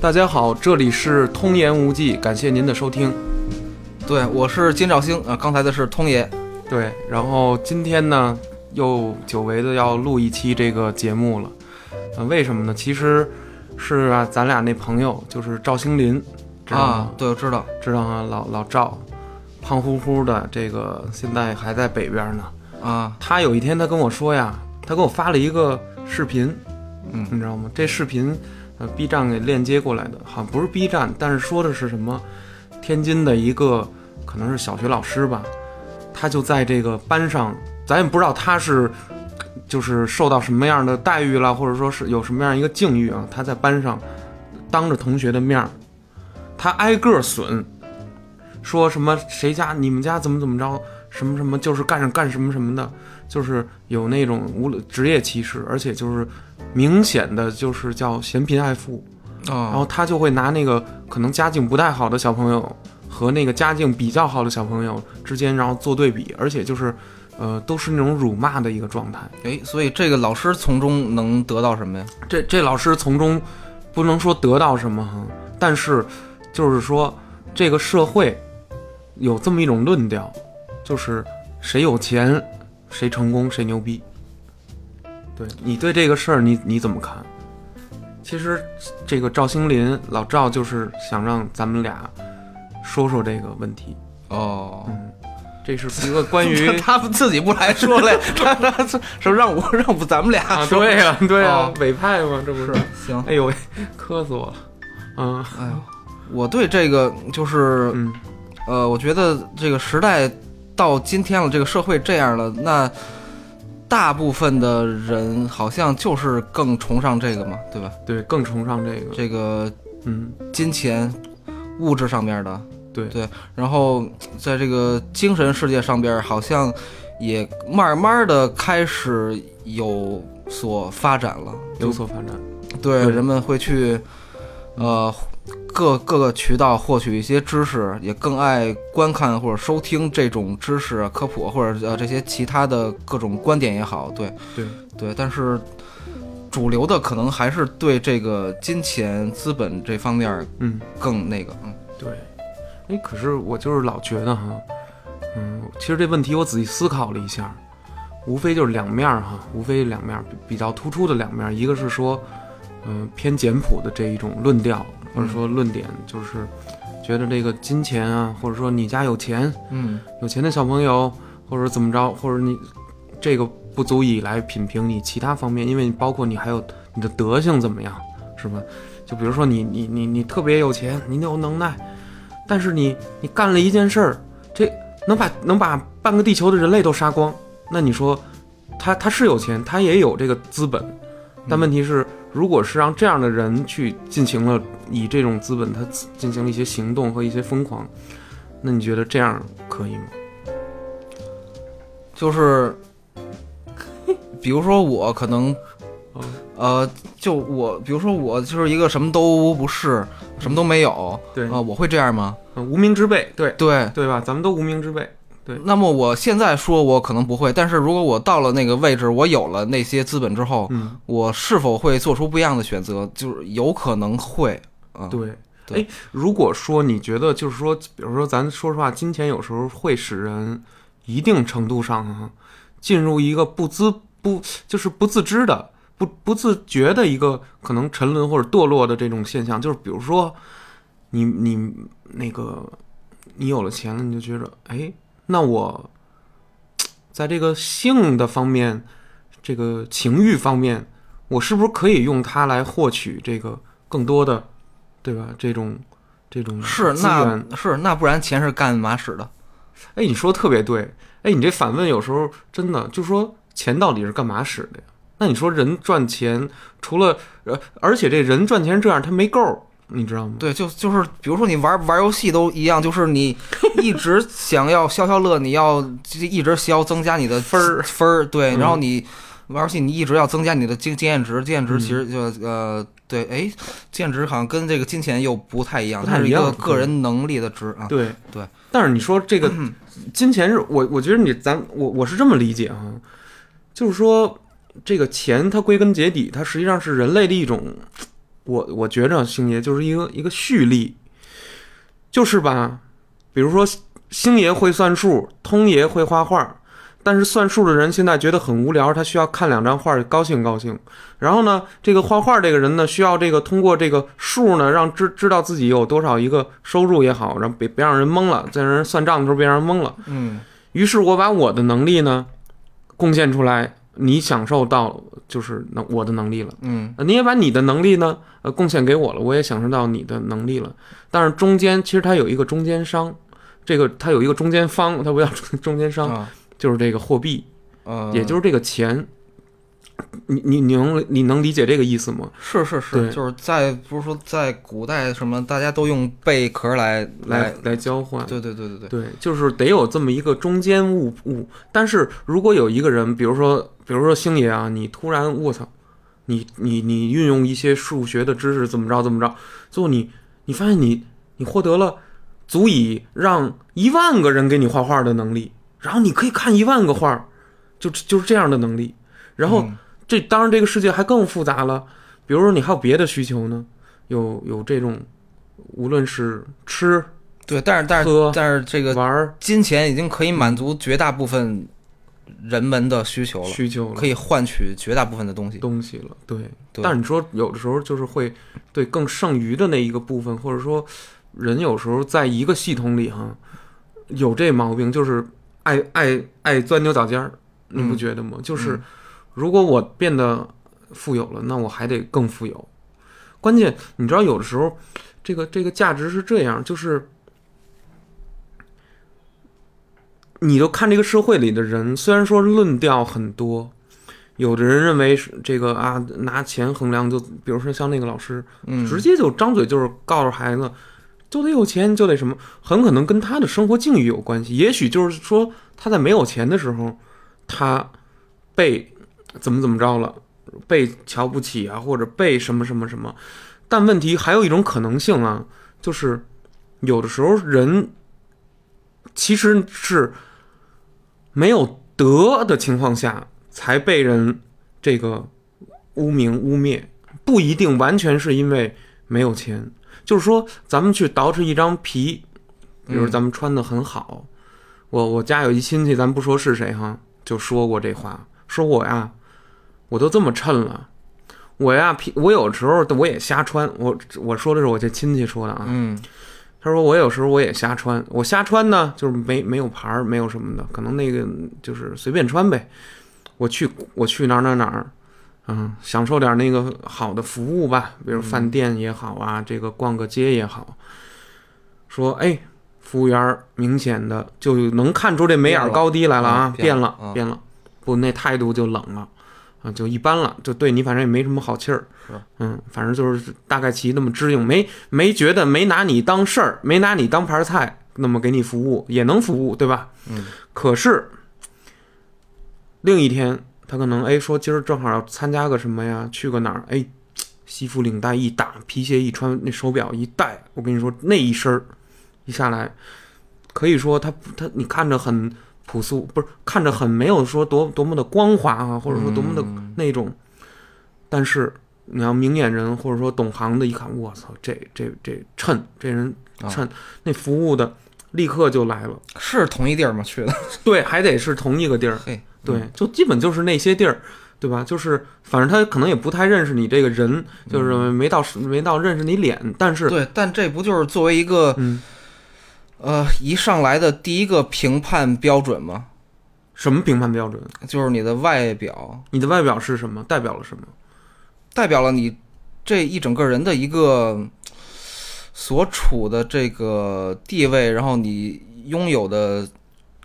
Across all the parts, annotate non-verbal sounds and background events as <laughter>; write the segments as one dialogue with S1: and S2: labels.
S1: 大家好，这里是通言无忌，感谢您的收听。
S2: 对，我是金兆星啊，刚才的是通爷。
S1: 对，然后今天呢，又久违的要录一期这个节目了。呃，为什么呢？其实是啊，咱俩那朋友就是赵兴林，知道吗？，
S2: 啊对，我知道。
S1: 知道吗？老老赵，胖乎乎的，这个现在还在北边呢。
S2: 啊，
S1: 他有一天他跟我说呀，他给我发了一个视频，
S2: 嗯
S1: 你知道吗？这视频呃 B 站给链接过来的，好像不是 B 站，但是说的是什么天津的一个可能是小学老师吧，他就在这个班上，咱也不知道他是就是受到什么样的待遇了，或者说是有什么样一个境遇啊，他在班上当着同学的面儿，他挨个损，说什么谁家你们家怎么怎么着。什么什么就是干上干什么什么的，就是有那种无职业歧视，而且就是明显的就是叫嫌贫爱富啊，然
S2: 啊，
S1: 后他就会拿那个可能家境不太好的小朋友和那个家境比较好的小朋友之间，然后做对比，而且就是呃都是那种辱骂的一个状态。
S2: 哎，所以这个老师从中能得到什么呀？
S1: 这这老师从中不能说得到什么哈，但是就是说这个社会有这么一种论调，就是谁有钱谁成功谁牛逼。对你对这个事儿你你怎么看？其实这个赵兴林老赵就是想让咱们俩说说这个问题。
S2: 哦，
S1: 嗯，这是一个关于 <laughs>
S2: 他们自己不来说嘞，<laughs> 他他说让我让不咱们俩
S1: 啊，
S2: 说。
S1: 对呀、对呀、
S2: 哦
S1: 委派嘛，这不是？
S2: 行，
S1: 哎呦喂，磕死我了。嗯
S2: 哎呦，我对这个就是
S1: 嗯
S2: 呃，我觉得这个时代到今天了，这个社会这样了，那大部分的人好像就是更崇尚这个嘛，对吧？
S1: 对，更崇尚这个。
S2: 这个
S1: 嗯，
S2: 金钱、物质上面的，
S1: 对
S2: 对，然后在这个精神世界上边，好像也慢慢的开始有所发展了，
S1: 有所发展。
S2: 对，人们会去呃各各个渠道获取一些知识，也更爱观看或者收听这种知识啊科普或者呃这些其他的各种观点也好，对
S1: 对
S2: 对，但是。主流的可能还是对这个金钱资本这方面
S1: 嗯，
S2: 更那个，嗯，
S1: 对。哎，可是我就是老觉得哈，嗯，其实这问题我仔细思考了一下，无非就是两面儿哈，无非两面儿比比较突出的两面儿，一个是说，嗯、偏简朴的这一种论调或者说论点，就是觉得这个金钱啊，或者说你家有钱，
S2: 嗯
S1: 有钱的小朋友，或者怎么着，或者你这个不足以来品评你其他方面，因为你包括你还有你的德性怎么样，是吧？就比如说你你你你特别有钱，你有能耐，但是你你干了一件事儿，这能把能把半个地球的人类都杀光，那你说他他是有钱，他也有这个资本，但问题是，如果是让这样的人去进行了以这种资本，他进行了一些行动和一些疯狂，那你觉得这样可以吗？
S2: 就是，比如说我可能
S1: 哦，
S2: 呃，就我，比如说我就是一个什么都不是，什么都没有，
S1: 对
S2: 啊、我会这样吗？
S1: 嗯无名之辈，对
S2: 对，
S1: 对吧？咱们都无名之辈，对
S2: 那么我现在说，我可能不会，但是如果我到了那个位置，我有了那些资本之后，
S1: 嗯，
S2: 我是否会做出不一样的选择？就是有可能会，啊、
S1: 对。
S2: 对
S1: 哎，如果说你觉得就是说，比如说咱说实话，金钱有时候会使人一定程度上啊，进入一个不自不就是不自知的、不不自觉的一个可能沉沦或者堕落的这种现象，就是比如说你你那个你有了钱了，你就觉得哎，那我在这个性的方面，这个情欲方面，我是不是可以用它来获取这个更多的，对吧？这种这种
S2: 是那
S1: 源
S2: 是那不然钱是干嘛使的？
S1: 哎，你说得特别对。哎，你这反问有时候真的就说钱到底是干嘛使的呀？那你说人赚钱，除了呃，而且这人赚钱这样他没够儿，你知道吗？
S2: 对，就就是比如说你玩玩游戏都一样，就是你 <laughs> 一直想要消消乐，你要就一直需要增加你的分儿分儿，对，
S1: 嗯
S2: 然后你玩游戏你一直要增加你的经经验值，经验值
S1: 嗯
S2: 其实就呃对，哎，经验值好像跟这个金钱又不太一样，它是一个个人能力的值啊。
S1: 对
S2: 对。
S1: 但是你说这个金钱是我，我觉得你咱我我是这么理解啊，就是说这个钱，它归根结底，它实际上是人类的一种，我我觉着星爷就是一个一个蓄力，就是吧，比如说星爷会算数，通爷会画画，但是算数的人现在觉得很无聊，他需要看两张画高兴高兴。然后呢，这个画画这个人呢，需要这个通过这个数呢，让知知道自己有多少一个收入也好，然后别别让人懵了，在让人算账的时候别让人懵了。
S2: 嗯
S1: 于是我把我的能力呢贡献出来，你享受到就是能我的能力了。
S2: 嗯
S1: 呃你也把你的能力呢，呃，贡献给我了，我也享受到你的能力了。但是中间其实它有一个中间商，这个它有一个中间方，它不叫中中间商，
S2: 啊
S1: 就是这个货币，
S2: 呃，
S1: 也就是这个钱。你你你能你能理解这个意思吗？
S2: 是是是，就是在不是说在古代什么，大家都用贝壳来
S1: 来来交换，
S2: 对对对对对，
S1: 对，就是得有这么一个中间物物。但是如果有一个人，比如说，比如说星爷啊，你突然我操，你你你运用一些数学的知识，怎么着怎么着，最后你你发现你你获得了足以让一万个人给你画画的能力，然后你可以看一万个画，就就是这样的能力。然后
S2: 嗯
S1: 这当然这个世界还更复杂了，比如说你还有别的需求呢，有有这种，无论是吃
S2: 对，但是但是
S1: 喝
S2: 但是这个
S1: 玩儿
S2: 金钱已经可以满足绝大部分人们的需求了，
S1: 需求了。
S2: 可以换取绝大部分的东西。
S1: 东西了，对。
S2: 对
S1: 但是你说有的时候就是会对更剩余的那一个部分，或者说人有时候在一个系统里哈，有这毛病，就是爱爱爱钻牛角尖儿，你不
S2: 嗯
S1: 觉得吗？就是
S2: 嗯
S1: 如果我变得富有了，那我还得更富有。关键你知道，有的时候这个这个价值是这样，就是。你就看这个社会里的人，虽然说论调很多，有的人认为是这个啊，拿钱衡量就，比如说像那个老师，
S2: 嗯，
S1: 直接就张嘴就是告诉孩子，就得有钱，就得什么，很可能跟他的生活境遇有关系。也许就是说他在没有钱的时候，他被怎么怎么着了，被瞧不起啊，或者被什么什么什么。但问题还有一种可能性啊，就是有的时候人其实是没有德的情况下，才被人这个污名污蔑，不一定完全是因为没有钱。就是说，咱们去捯饬一张皮，比如
S2: 嗯
S1: 咱们穿的很好，我我家有一亲戚，咱不说是谁哈，就说过这话，说我呀，我都这么衬了，我呀，我有时候我也瞎穿，我我说的是我这亲戚说的啊，
S2: 嗯
S1: 他说我有时候我也瞎穿，我瞎穿呢，就是没没有牌儿，没有什么的，可能那个就是随便穿呗。我去我去哪儿哪儿哪儿，嗯，享受点那个好的服务吧，比如饭店也好啊，这个逛个街也好。说哎，服务员明显的就能看出这眉眼高低来了啊，
S2: 变了
S1: 变了，不那态度就冷了。啊，就一般了，就对你反正也没什么好气儿，嗯，反正就是大概其那么支应，没没觉得没拿你当事儿，没拿你当盘菜，那么给你服务也能服务，对吧？
S2: 嗯，
S1: 可是另一天他可能哎说今儿正好要参加个什么呀，去个哪儿？哎，西服领带一打，皮鞋一穿，那手表一戴，我跟你说那一身儿一下来，可以说他他你看着很朴素，不是看着很没有说多多么的光滑啊，或者说多么的
S2: 嗯
S1: 那种，但是你要明眼人或者说懂行的，一看，我操，这这这趁这人
S2: 啊
S1: 称、那服务的立刻就来了，
S2: 是同一地儿吗？去的？<laughs>
S1: 对，还得是同一个地儿，
S2: 嘿，
S1: 对，就基本就是那些地儿。对吧？就是反正他可能也不太认识你这个人，就是没到没到认识你脸，但是
S2: 对，但这不就是作为一个
S1: 嗯，
S2: 呃一上来的第一个评判标准吗？
S1: 什么评判标准？
S2: 就是你的外表
S1: 你的外表是什么？代表了什么？
S2: 代表了你这一整个人的一个所处的这个地位，然后你拥有的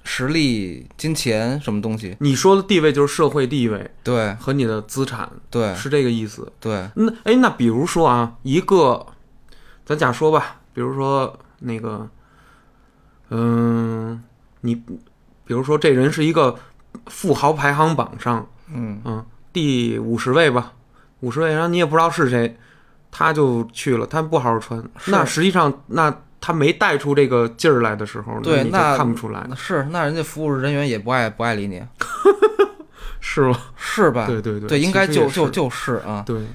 S2: 实力、金钱什么东西。
S1: 你说的地位就是社会地位
S2: 对
S1: 和你的资产，
S2: 对
S1: 是这个意思。
S2: 对，
S1: 那哎，那比如说啊，一个，咱假说吧，比如说那个，嗯、你比如说这人是一个富豪排行榜上，
S2: 嗯
S1: 嗯，第五十位吧，五十位，然后你也不知道是谁，他就去了，他不好好穿，那实际上那他没带出这个劲儿来的时候，你就
S2: 对那
S1: 看不出来，
S2: 是那人家服务人员也不爱不爱理你。<laughs>
S1: 是吗？
S2: 是吧？
S1: 对对对，
S2: 对，应该就就就是啊，
S1: 对。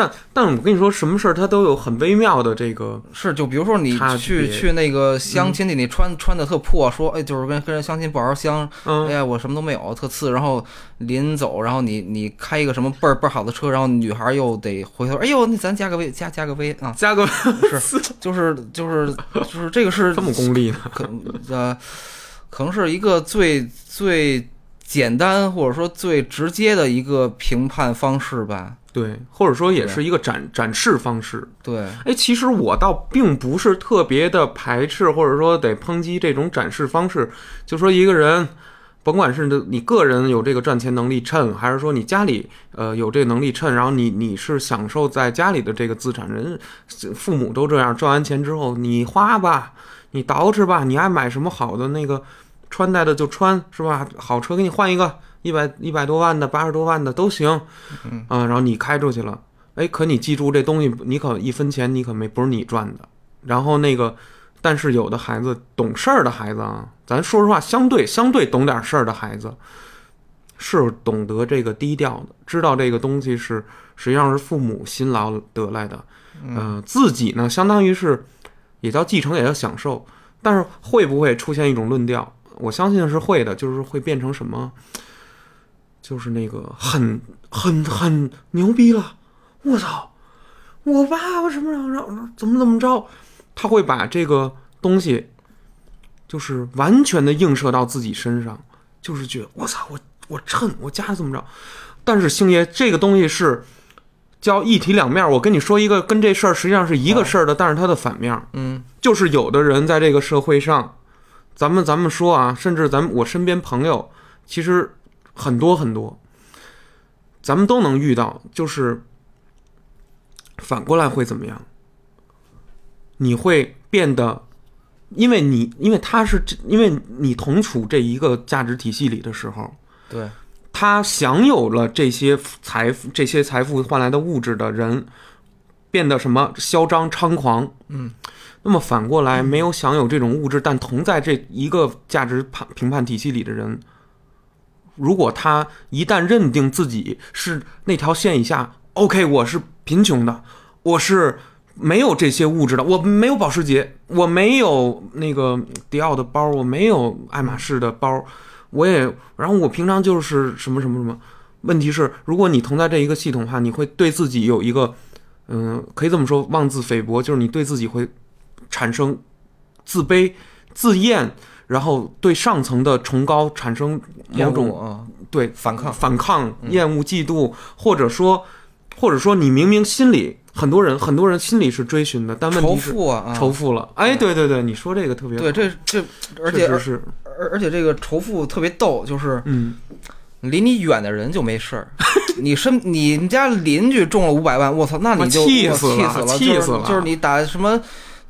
S1: 但但我跟你说，什么事儿它都有很微妙的这个，
S2: 是就比如说你去去那个相亲去，你穿穿的特破，说哎，就是跟跟人相亲不好好相，哎
S1: 嗯，
S2: 呀，我什么都没有，特次。然后临走，然后你你开一个什么倍儿倍儿好的车，然后女孩又得回头，哎呦，那咱加个微加加个微啊，
S1: 加个
S2: 是 <laughs> 就是就是就是这个是 <laughs>
S1: 这么功利呢？
S2: 可呃，可能是一个最最简单或者说最直接的一个评判方式吧。
S1: 对，或者说也是一个展展示方式。
S2: 对，
S1: 哎，其实我倒并不是特别的排斥，或者说得抨击这种展示方式。就说一个人，甭管是你个人有这个赚钱能力趁，还是说你家里呃有这个能力趁，然后你你是享受在家里的这个资产，人父母都这样，赚完钱之后你花吧，你捯饬吧，你爱买什么好的那个穿戴的就穿，是吧？好车给你换一个，一百一百多万的，八十多万的都行，
S2: 嗯
S1: 啊，然后你开出去了。哎，可你记住这东西，你可一分钱你可没不是你赚的。然后那个，但是有的孩子懂事儿的孩子啊，咱说实话，相对相对懂点事儿的孩子，是懂得这个低调的，知道这个东西是实际上是父母辛劳得来的，呃，自己呢相当于是也叫继承，也叫享受。但是会不会出现一种论调？我相信是会的，就是会变成什么？就是那个很很很牛逼了，我操！我爸爸什么让让怎么怎么着？他会把这个东西，就是完全的映射到自己身上，就是觉得我操，我我趁我家怎么着？但是星爷，这个东西是叫一体两面。我跟你说一个跟这事儿实际上是一个事儿的，但是它的反面，
S2: 嗯
S1: 就是有的人在这个社会上，咱们咱们说啊，甚至咱们我身边朋友，其实很多很多，咱们都能遇到，就是反过来会怎么样？你会变得，因为你因为他是这，因为你同处这一个价值体系里的时候，
S2: 对，
S1: 他享有了这些财富、这些财富换来的物质的人，变得什么嚣张猖狂。
S2: 嗯，
S1: 那么反过来，没有享有这种物质，但同在这一个价值判评判体系里的人，如果他一旦认定自己是那条线以下，OK，我是贫穷的，我是没有这些物质的，我没有保时捷，我没有那个迪奥的包，我没有爱马仕的包，我也，然后我平常就是什么什么什么。问题是，如果你同在这一个系统的话，你会对自己有一个，嗯、可以这么说，妄自菲薄，就是你对自己会产生自卑、自厌，然后对上层的崇高产生某种
S2: 啊，
S1: 对
S2: 反抗，
S1: 反抗、
S2: 嗯。
S1: 厌恶、嫉妒，或者说，或者说你明明心里很多人很多人心里是追寻的，但问
S2: 仇
S1: 题是
S2: 富啊，啊。
S1: 仇富了。哎，对对对，你说这个特别
S2: 对，这这，而且
S1: 是，
S2: 而而且这个仇富特别逗，就是
S1: 嗯，
S2: 离你远的人就没事儿，<laughs> 你身你们家邻居中了五百万，我操，那你就
S1: 气死了
S2: 气死了，就是
S1: 气死了。
S2: 就是你打什么。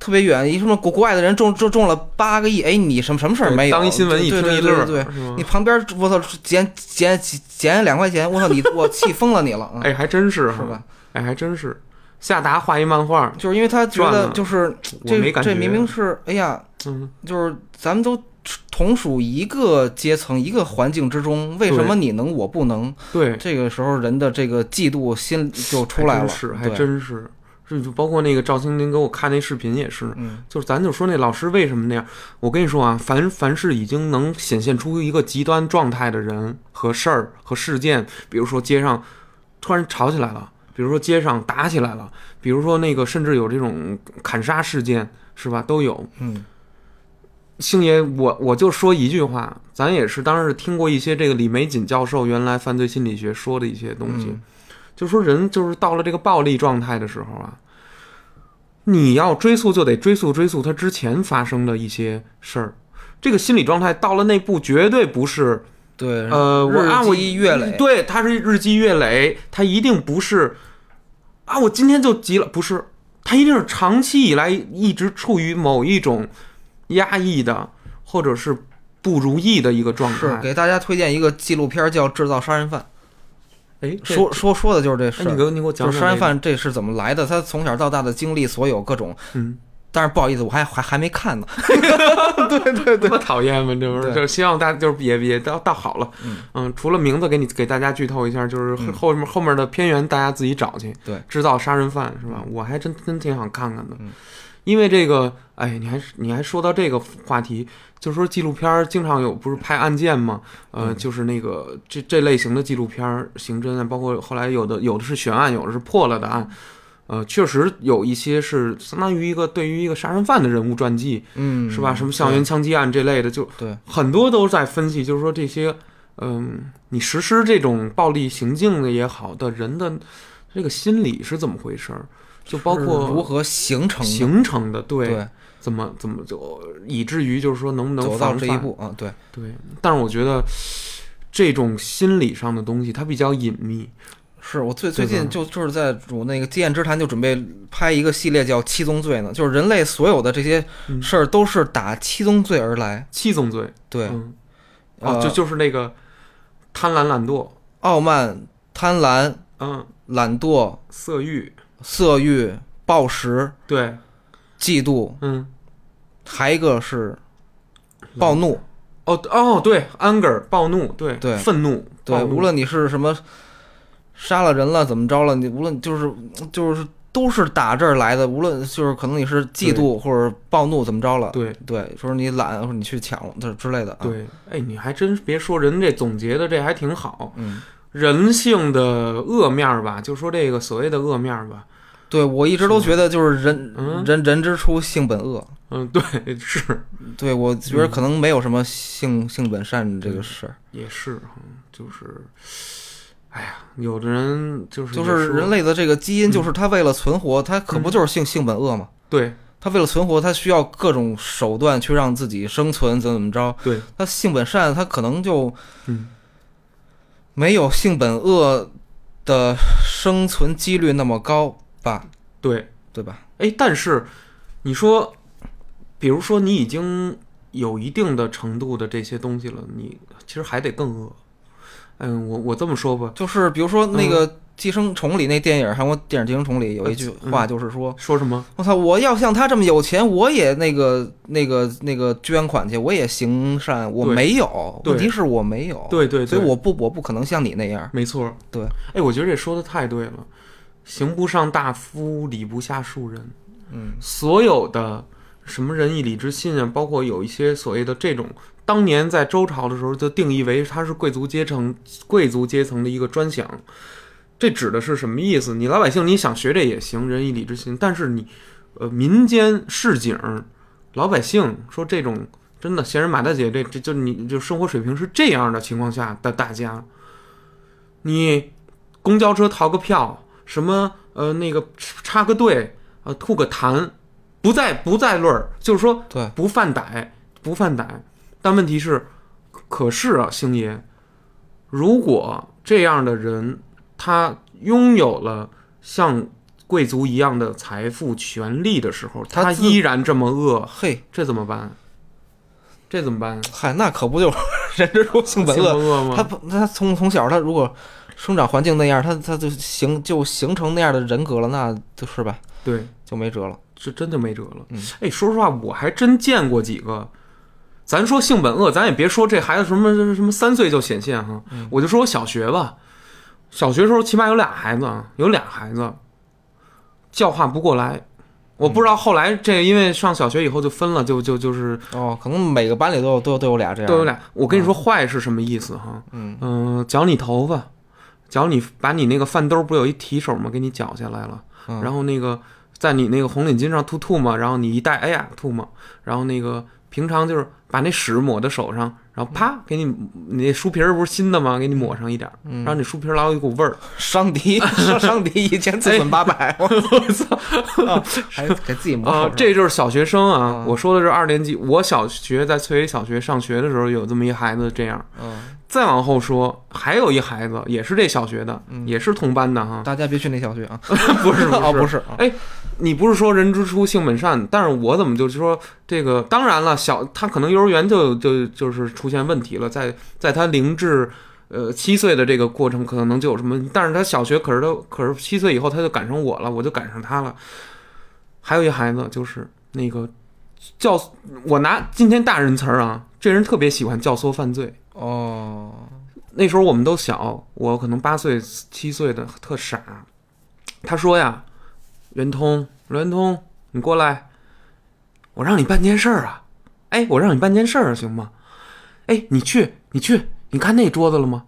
S2: 特别远，一什么国国外的人中中中了八个亿，哎，你什么什么事儿没有？
S1: 当一新闻一
S2: 对
S1: 听一乐，
S2: 对对对对，你旁边我操捡捡捡两块钱，我操你我气疯了你了，啊
S1: 哎，还真是
S2: 是吧？
S1: 哎，还真是。夏达画一漫画，
S2: 就是因为他觉得就是这。这明明是哎呀，
S1: 嗯，
S2: 就是咱们都同属一个阶层、一个环境之中，为什么你能我不能？
S1: 对，
S2: 这个时候人的这个嫉妒心就出来了，
S1: 还真是，还真是。是就包括那个赵青林给我看那视频也是，
S2: 嗯
S1: 就是咱就说那老师为什么那样？我跟你说啊，凡凡是已经能显现出一个极端状态的人和事儿和事件，比如说街上突然吵起来了，比如说街上打起来了，比如说那个甚至有这种砍杀事件，是吧？都有。
S2: 嗯
S1: 星爷，我我就说一句话，咱也是当时听过一些这个李玫瑾教授原来犯罪心理学说的一些东西，
S2: 嗯
S1: 就说人就是到了这个暴力状态的时候啊，你要追溯就得追溯追溯他之前发生的一些事儿。这个心理状态到了那步，绝对不是
S2: 对，
S1: 呃，我按我
S2: 日积月累，
S1: 对，他是日积月累，他一定不是啊，我今天就急了，不是，他一定是长期以来一直处于某一种压抑的或者是不如意的一个状态。
S2: 是给大家推荐一个纪录片叫《制造杀人犯
S1: 哎，》，
S2: 说说说的就是这事
S1: 哎，你。给我你给我讲讲、
S2: 就是杀人，犯这是怎么来的？他从小到大的经历，所有各种
S1: 嗯
S2: 但是不好意思，我还还还没看呢。
S1: 对 <laughs> 对对，多讨厌嘛，这不是？
S2: 对
S1: 就是希望大家就是也也到到好了，
S2: 嗯
S1: 除了名字给你给大家剧透一下，就是
S2: 嗯
S1: 后面、后面的片源大家自己找去。
S2: 对，
S1: 制造杀人犯是吧？我还真真挺想看看的，
S2: 嗯
S1: 因为这个，哎，你还你还说到这个话题，就是说纪录片儿经常有不是拍案件嘛，呃，
S2: 嗯
S1: 就是那个这这类型的纪录片儿，刑侦啊，包括后来有的有的是悬案，有的是破了的案。呃，确实有一些是相当于一个对于一个杀人犯的人物传记，
S2: 嗯，
S1: 是吧？什么校园枪击案这类的，就
S2: 对
S1: 很多都在分析，就是说这些，嗯，你实施这种暴力行径的也好的人的这个心理是怎么回事儿，就包括
S2: 如何形成
S1: 形成的，对，
S2: 对。
S1: 怎么怎么就以至于就是说能不能
S2: 走到，这一步啊，对，
S1: 对。但是我觉得这种心理上的东西它比较隐秘，
S2: 是我最最近就就是在我那个《经验之谈》就准备拍一个系列叫七宗罪呢，就是人类所有的这些
S1: 嗯。
S2: 事儿都是打七宗罪而来。
S1: 七宗罪，
S2: 对，
S1: 嗯，
S2: 呃
S1: 哦，就就是那个贪婪、懒惰，
S2: 傲慢、贪婪、
S1: 嗯，
S2: 懒惰、
S1: 色欲，
S2: 色欲、暴食、
S1: 对，
S2: 嫉妒，
S1: 嗯，
S2: 还一个是暴怒。
S1: 哦哦，对，anger 暴怒，对
S2: 对
S1: 愤怒，
S2: 对，无论你是什么杀了人了怎么着了，你无论就是就是都是打这儿来的，无论就是可能你是嫉妒或者暴怒怎么着了，
S1: 对。
S2: 对，说你懒或者你去抢了这之类的啊，
S1: 对，哎，你还真别说，人这总结的这还挺好。
S2: 嗯，
S1: 人性的恶面儿吧，就说这个所谓的恶面儿吧，
S2: 对我一直都觉得就是人
S1: 嗯？
S2: 人人之初性本恶，
S1: 嗯，对，是。<laughs>
S2: 对我觉得可能没有什么性性本善这个事儿，
S1: 也是哈，就是，哎呀，有的人就是
S2: 就是人类的这个基因，
S1: 嗯
S2: 就是他为了存活，他可不就是性性本恶吗？
S1: 对。
S2: 他为了存活，他需要各种手段去让自己生存，怎么怎么着。
S1: 对，
S2: 他性本善，他可能就
S1: 嗯
S2: 没有性本恶的生存几率那么高吧？
S1: 对，
S2: 对吧？
S1: 哎，但是你说，比如说你已经有一定的程度的这些东西了，你其实还得更恶。嗯，我我这么说吧，
S2: 就是比如说那
S1: 嗯
S2: 个《寄生虫》里那电影，韩国电影《寄生虫》里有一句
S1: 嗯
S2: 话，就是说
S1: 说什么？：“
S2: 我操，我要像他这么有钱，我也那个那个那个捐款去，我也行善，我没有。问题是我没有，
S1: 对对对，
S2: 所以我不我不可能像你那样。
S1: 没错，
S2: 对，
S1: 哎，我觉得这说的太对了，行不上大夫，礼不下庶人。
S2: 嗯，
S1: 所有的什么仁义礼智信啊，包括有一些所谓的这种，当年在周朝的时候就定义为它是贵族阶层贵族阶层的一个专享。这指的是什么意思？你老百姓你想学这也行，仁义礼智信，但是你呃民间市井老百姓说这种真的闲人马大姐这这就你就生活水平是这样的情况下的大家，你公交车逃个票，什么呃那个插个队，呃吐个痰，不在不在论儿，就是说
S2: 对，
S1: 不犯歹，不犯歹。但问题是，可是啊，星爷，如果这样的人他拥有了像贵族一样的财富、权利的时候，他依然这么恶，
S2: 嘿，
S1: 这怎么办？这怎么办？
S2: 嗨，那可不就是人之初性本恶？
S1: 吗？
S2: 他不他从从小他如果生长环境那样，他他就形就形成那样的人格了，那就是吧，
S1: 对，
S2: 就没辙了。
S1: 这真就没辙了。
S2: 嗯
S1: 哎，说实话，我还真见过几个。咱说性本恶，咱也别说这孩子什么什么三岁就显现哈，
S2: 嗯
S1: 我就说我小学吧，小学时候起码有俩孩子，啊，有俩孩子教化不过来。我不知道后来这因为上小学以后就分了，就就就是
S2: 哦，可能每个班里都有都有都有俩这样，
S1: 都有。俩。我跟你说坏是什么意思哈？
S2: 嗯
S1: 嗯、绞你头发，绞你把你那个饭兜不有一提手吗？给你绞下来了。
S2: 嗯，
S1: 然后那个在你那个红领巾上吐吐沫，然后你一戴，哎呀吐沫，然后那个平常就是把那屎抹在手上，然后啪给你你那书皮儿不是新的吗？给你抹上一点让你书皮儿老有一股味儿。<laughs>
S2: 伤敌 <laughs> 伤伤敌一千自损八百，<laughs> 我操，啊还给自己抹
S1: 这就是小学生啊！
S2: 嗯
S1: 我说的是二年级，我小学在翠微小学上学的时候有这么一孩子这样。
S2: 嗯，
S1: 再往后说，还有一孩子也是这小学的，
S2: 嗯
S1: 也是同班的哈。
S2: 大家别去那小学啊，<laughs>
S1: 不是 <laughs>
S2: 哦，不
S1: 是，
S2: 是啊，
S1: 你不是说人之初性本善，但是我怎么就说这个？当然了，小他可能幼儿园就就就是出现问题了，在在他零至呃七岁的这个过程，可能就有什么，但是他小学可是他可是七岁以后他就赶上我了，我就赶上他了。还有一孩子就是那个教，我拿今天大人词儿啊，这人特别喜欢教唆犯罪。
S2: 哦，
S1: 那时候我们都小，我可能八岁七岁的，特傻。他说呀，圆通，圆通，你过来，我让你办件事儿啊。哎，我让你办件事儿行吗？哎，你去，你去，你看那桌子了吗？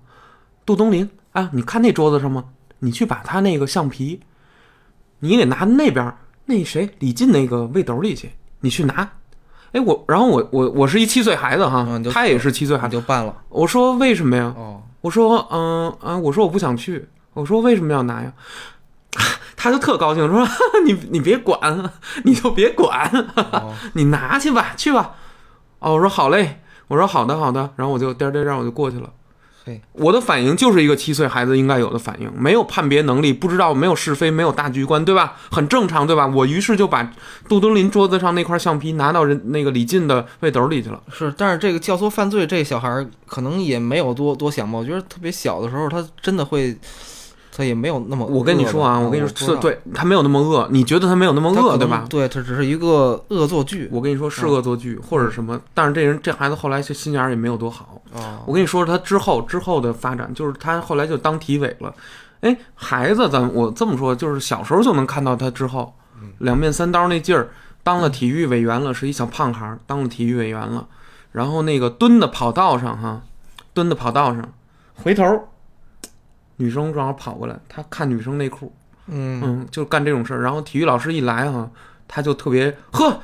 S1: 杜东林啊，你看那桌子上吗？你去把他那个橡皮，你给拿那边那谁李进那个背兜里去，你去拿。哎，我，然后我我我是一七岁孩子哈，
S2: 嗯
S1: 他也是七岁孩子。
S2: 就办了。
S1: 我说为什么呀？
S2: 哦，
S1: 我说，嗯啊，我说我不想去。我说为什么要拿呀？<laughs> 他就特高兴，说 <laughs> 你你别管，你就别管，<laughs>
S2: 哦
S1: 你拿去吧，去吧。哦，我说好嘞，我说好的好的，然后我就颠颠颠我就过去了。
S2: 嘿，
S1: 我的反应就是一个七岁孩子应该有的反应，没有判别能力，不知道没有是非，没有大局观，对吧？很正常，对吧？我于是就把杜敦林桌子上那块橡皮拿到人那个李进的背兜里去了。
S2: 是，但是这个教唆犯罪，这小孩儿可能也没有多多想吧。我觉得特别小的时候，他真的会，他也没有那么。
S1: 我跟你说啊，
S2: 哦
S1: 我跟你说，
S2: 是
S1: 对他没有那么恶，你觉得他没有那么恶，对吧？
S2: 对，他只是一个恶作剧。
S1: 我跟你说是恶作剧或者什么，但是这人这孩子后来就心眼儿也没有多好。
S2: 哦，
S1: 我跟你说他之后之后的发展，就是他后来就当体委了。哎，孩子，咱我这么说，就是小时候就能看到他之后，两面三刀那劲儿，当了体育委员了，是一小胖孩儿，当了体育委员了。然后那个蹲的跑道上哈，蹲的跑道上，回头，女生正好跑过来，他看女生内裤，
S2: 嗯，
S1: 嗯，就干这种事儿。然后体育老师一来哈，他就特别呵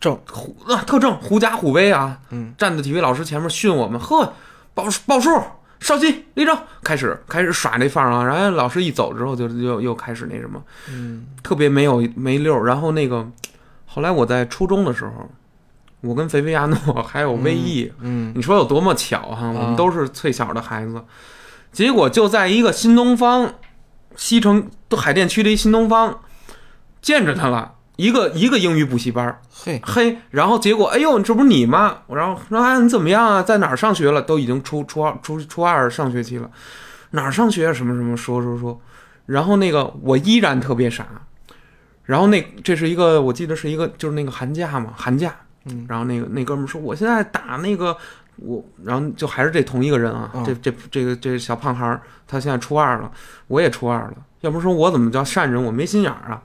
S2: 正。
S1: 虎啊，特正，狐假虎威啊，
S2: 嗯，
S1: 站在体育老师前面训我们，呵，报报数，稍息，立正，开始开始耍这范儿啊。然后老师一走之后就，又又开始那什么，
S2: 嗯，
S1: 特别没有没溜儿。然后那个后来我在初中的时候，我跟菲菲亚诺还有威毅，
S2: 嗯，
S1: 你说有多么巧哈、我
S2: 啊
S1: 们都是最小的孩子，结果就在一个新东方，西城海淀区的一新东方，见着他了，一个一个英语补习班儿，
S2: 嘿，
S1: 嘿，然后结果，哎呦，这不是你吗？我然后说啊，你怎么样啊？在哪儿上学了？都已经初初二初初二上学期了，哪儿上学啊？什么什么说说说，然后那个我依然特别傻，然后那这是一个我记得是一个就是那个寒假嘛，寒假，
S2: 嗯，
S1: 然后那个那哥们说我现在打那个我，然后就还是这同一个人啊，
S2: 嗯
S1: 这这这个这小胖孩儿，他现在初二了，我也初二了，要不说我怎么叫善人？我没心眼儿啊，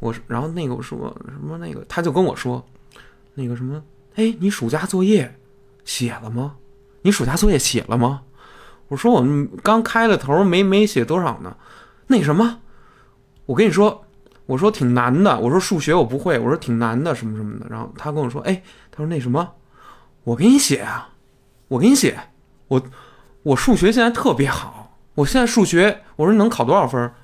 S1: 我然后那个我说什么那个他就跟我说，那个什么，哎，你暑假作业写了吗？你暑假作业写了吗？我说我们刚开了头，没没写多少呢。那什么，我跟你说，我说挺难的，我说数学我不会，我说挺难的，什么什么的。然后他跟我说，哎，他说那什么，我给你写啊，我给你写，我我数学现在特别好，我现在数学，我说能考多少分儿？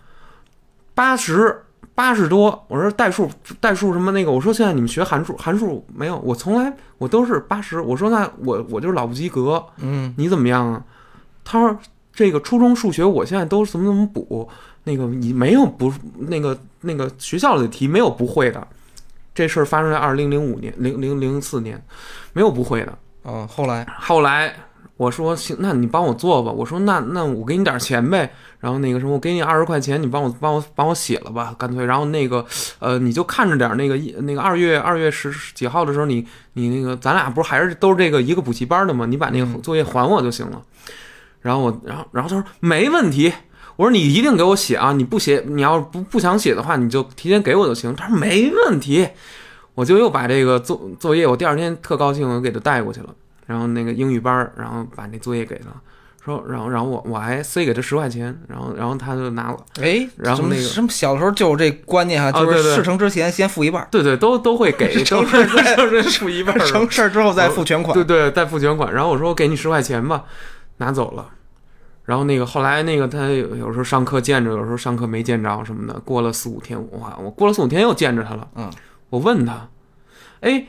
S1: 八十。八十多，我说代数代数什么那个，我说现在你们学函数函数没有，我从来我都是八十，我说那我我就是老不及格，
S2: 嗯，
S1: 你怎么样啊？他说这个初中数学我现在都怎么怎么补，那个你没有不那个那个学校里的题没有不会的，这事儿发生在二零零五年零零零四年，没有不会的。
S2: 哦，后来，
S1: 后来我说行，那你帮我做吧。我说那那我给你点钱呗。然后那个什么，我给你二十块钱，你帮我帮我帮我写了吧，干脆。然后那个呃，你就看着点儿那个一那个二月二月十几号的时候，你你那个咱俩不是还是都是这个一个补习班的吗？你把那个
S2: 嗯
S1: 作业还我就行了。然后我然后然后他说没问题。我说你一定给我写啊！你不写，你要是不不想写的话，你就提前给我就行。他说没问题，我就又把这个作作业，我第二天特高兴，我给他带过去了。然后那个英语班儿，然后把那作业给他，说，然后然后我我还塞给他十块钱，然后然后他就拿了。
S2: 哎，
S1: 然后那个
S2: 什么小的时候就有这观念哈，就是事成之前先付一半儿，
S1: 对对，都都会给，<laughs>
S2: 成
S1: 都是都是付一半 <laughs>
S2: 成事儿之后再付全款。
S1: 对对，再付全款。然后我说我给你十块钱吧，拿走了。然后那个后来那个他有有时候上课见着，有时候上课没见着什么的。过了四五天，哇，我过了四五天又见着他了。
S2: 嗯，
S1: 我问他，哎，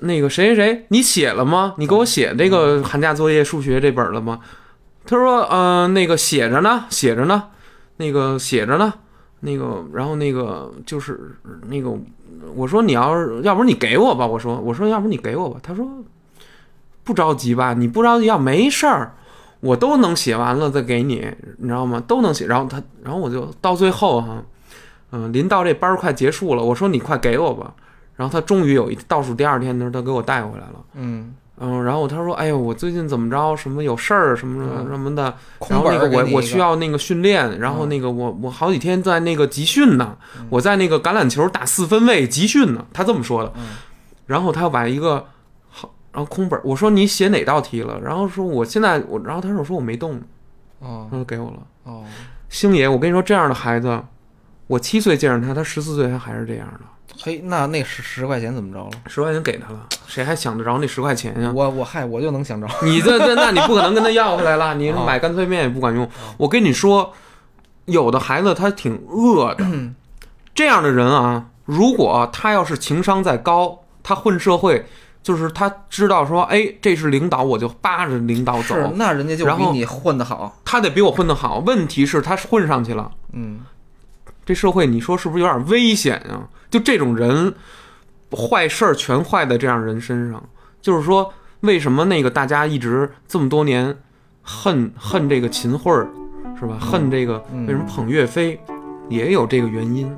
S1: 那个谁谁谁，你写了吗？你给我写这个寒假作业数学这本了吗？他说，呃，那个写着呢，写着呢，那个写着呢，那个，然后那个就是那个，我说你要是要不你给我吧，我说我说要不你给我吧，他说不着急吧，你不着急要没事儿，我都能写完了再给你，你知道吗？都能写。然后他，然后我就到最后哈，嗯、临到这班儿快结束了，我说你快给我吧。然后他终于有一倒数第二天的时候，他给我带回来了。
S2: 嗯，
S1: 嗯，然后他说：“哎呦，我最近怎么着？什么有事儿什么什么
S2: 嗯
S1: 什么的。然后那个我我需要那个训练，然后
S2: 嗯
S1: 那个我我好几天在那个集训呢，我在那个橄榄球打四分卫集训呢。”他这么说的。
S2: 嗯
S1: 然后他要把一个好，然后空本儿，我说你写哪道题了？然后说我现在我，然后他说我说我没动，
S2: 哦
S1: 他就给我了。
S2: 哦，
S1: 星爷，我跟你说，这样的孩子，我七岁见着他，他十四岁他还是这样的。
S2: 嘿，那那十十块钱怎么着了？
S1: 十块钱给他了，谁还想得着那十块钱呀？
S2: 我我嗨，我就能想着。<laughs>
S1: 你这这，那你不可能跟他要回来了。你
S2: 哦
S1: 买干脆面也不管用。我跟你说，有的孩子他挺饿的，<clears throat> 这样的人啊，如果他要是情商再高，他混社会，就是他知道说，哎，这是领导，我就扒着领导走。
S2: 是，那人家就
S1: 然后
S2: 比你混得好。
S1: 他得比我混得好。问题是，他混上去了，
S2: 嗯，
S1: 这社会你说是不是有点危险啊？就这种人，坏事儿全坏在这样人身上。就是说，为什么那个大家一直这么多年恨恨这个秦桧儿，是吧？恨这个
S2: 嗯
S1: 为什么捧岳飞，也有这个原因。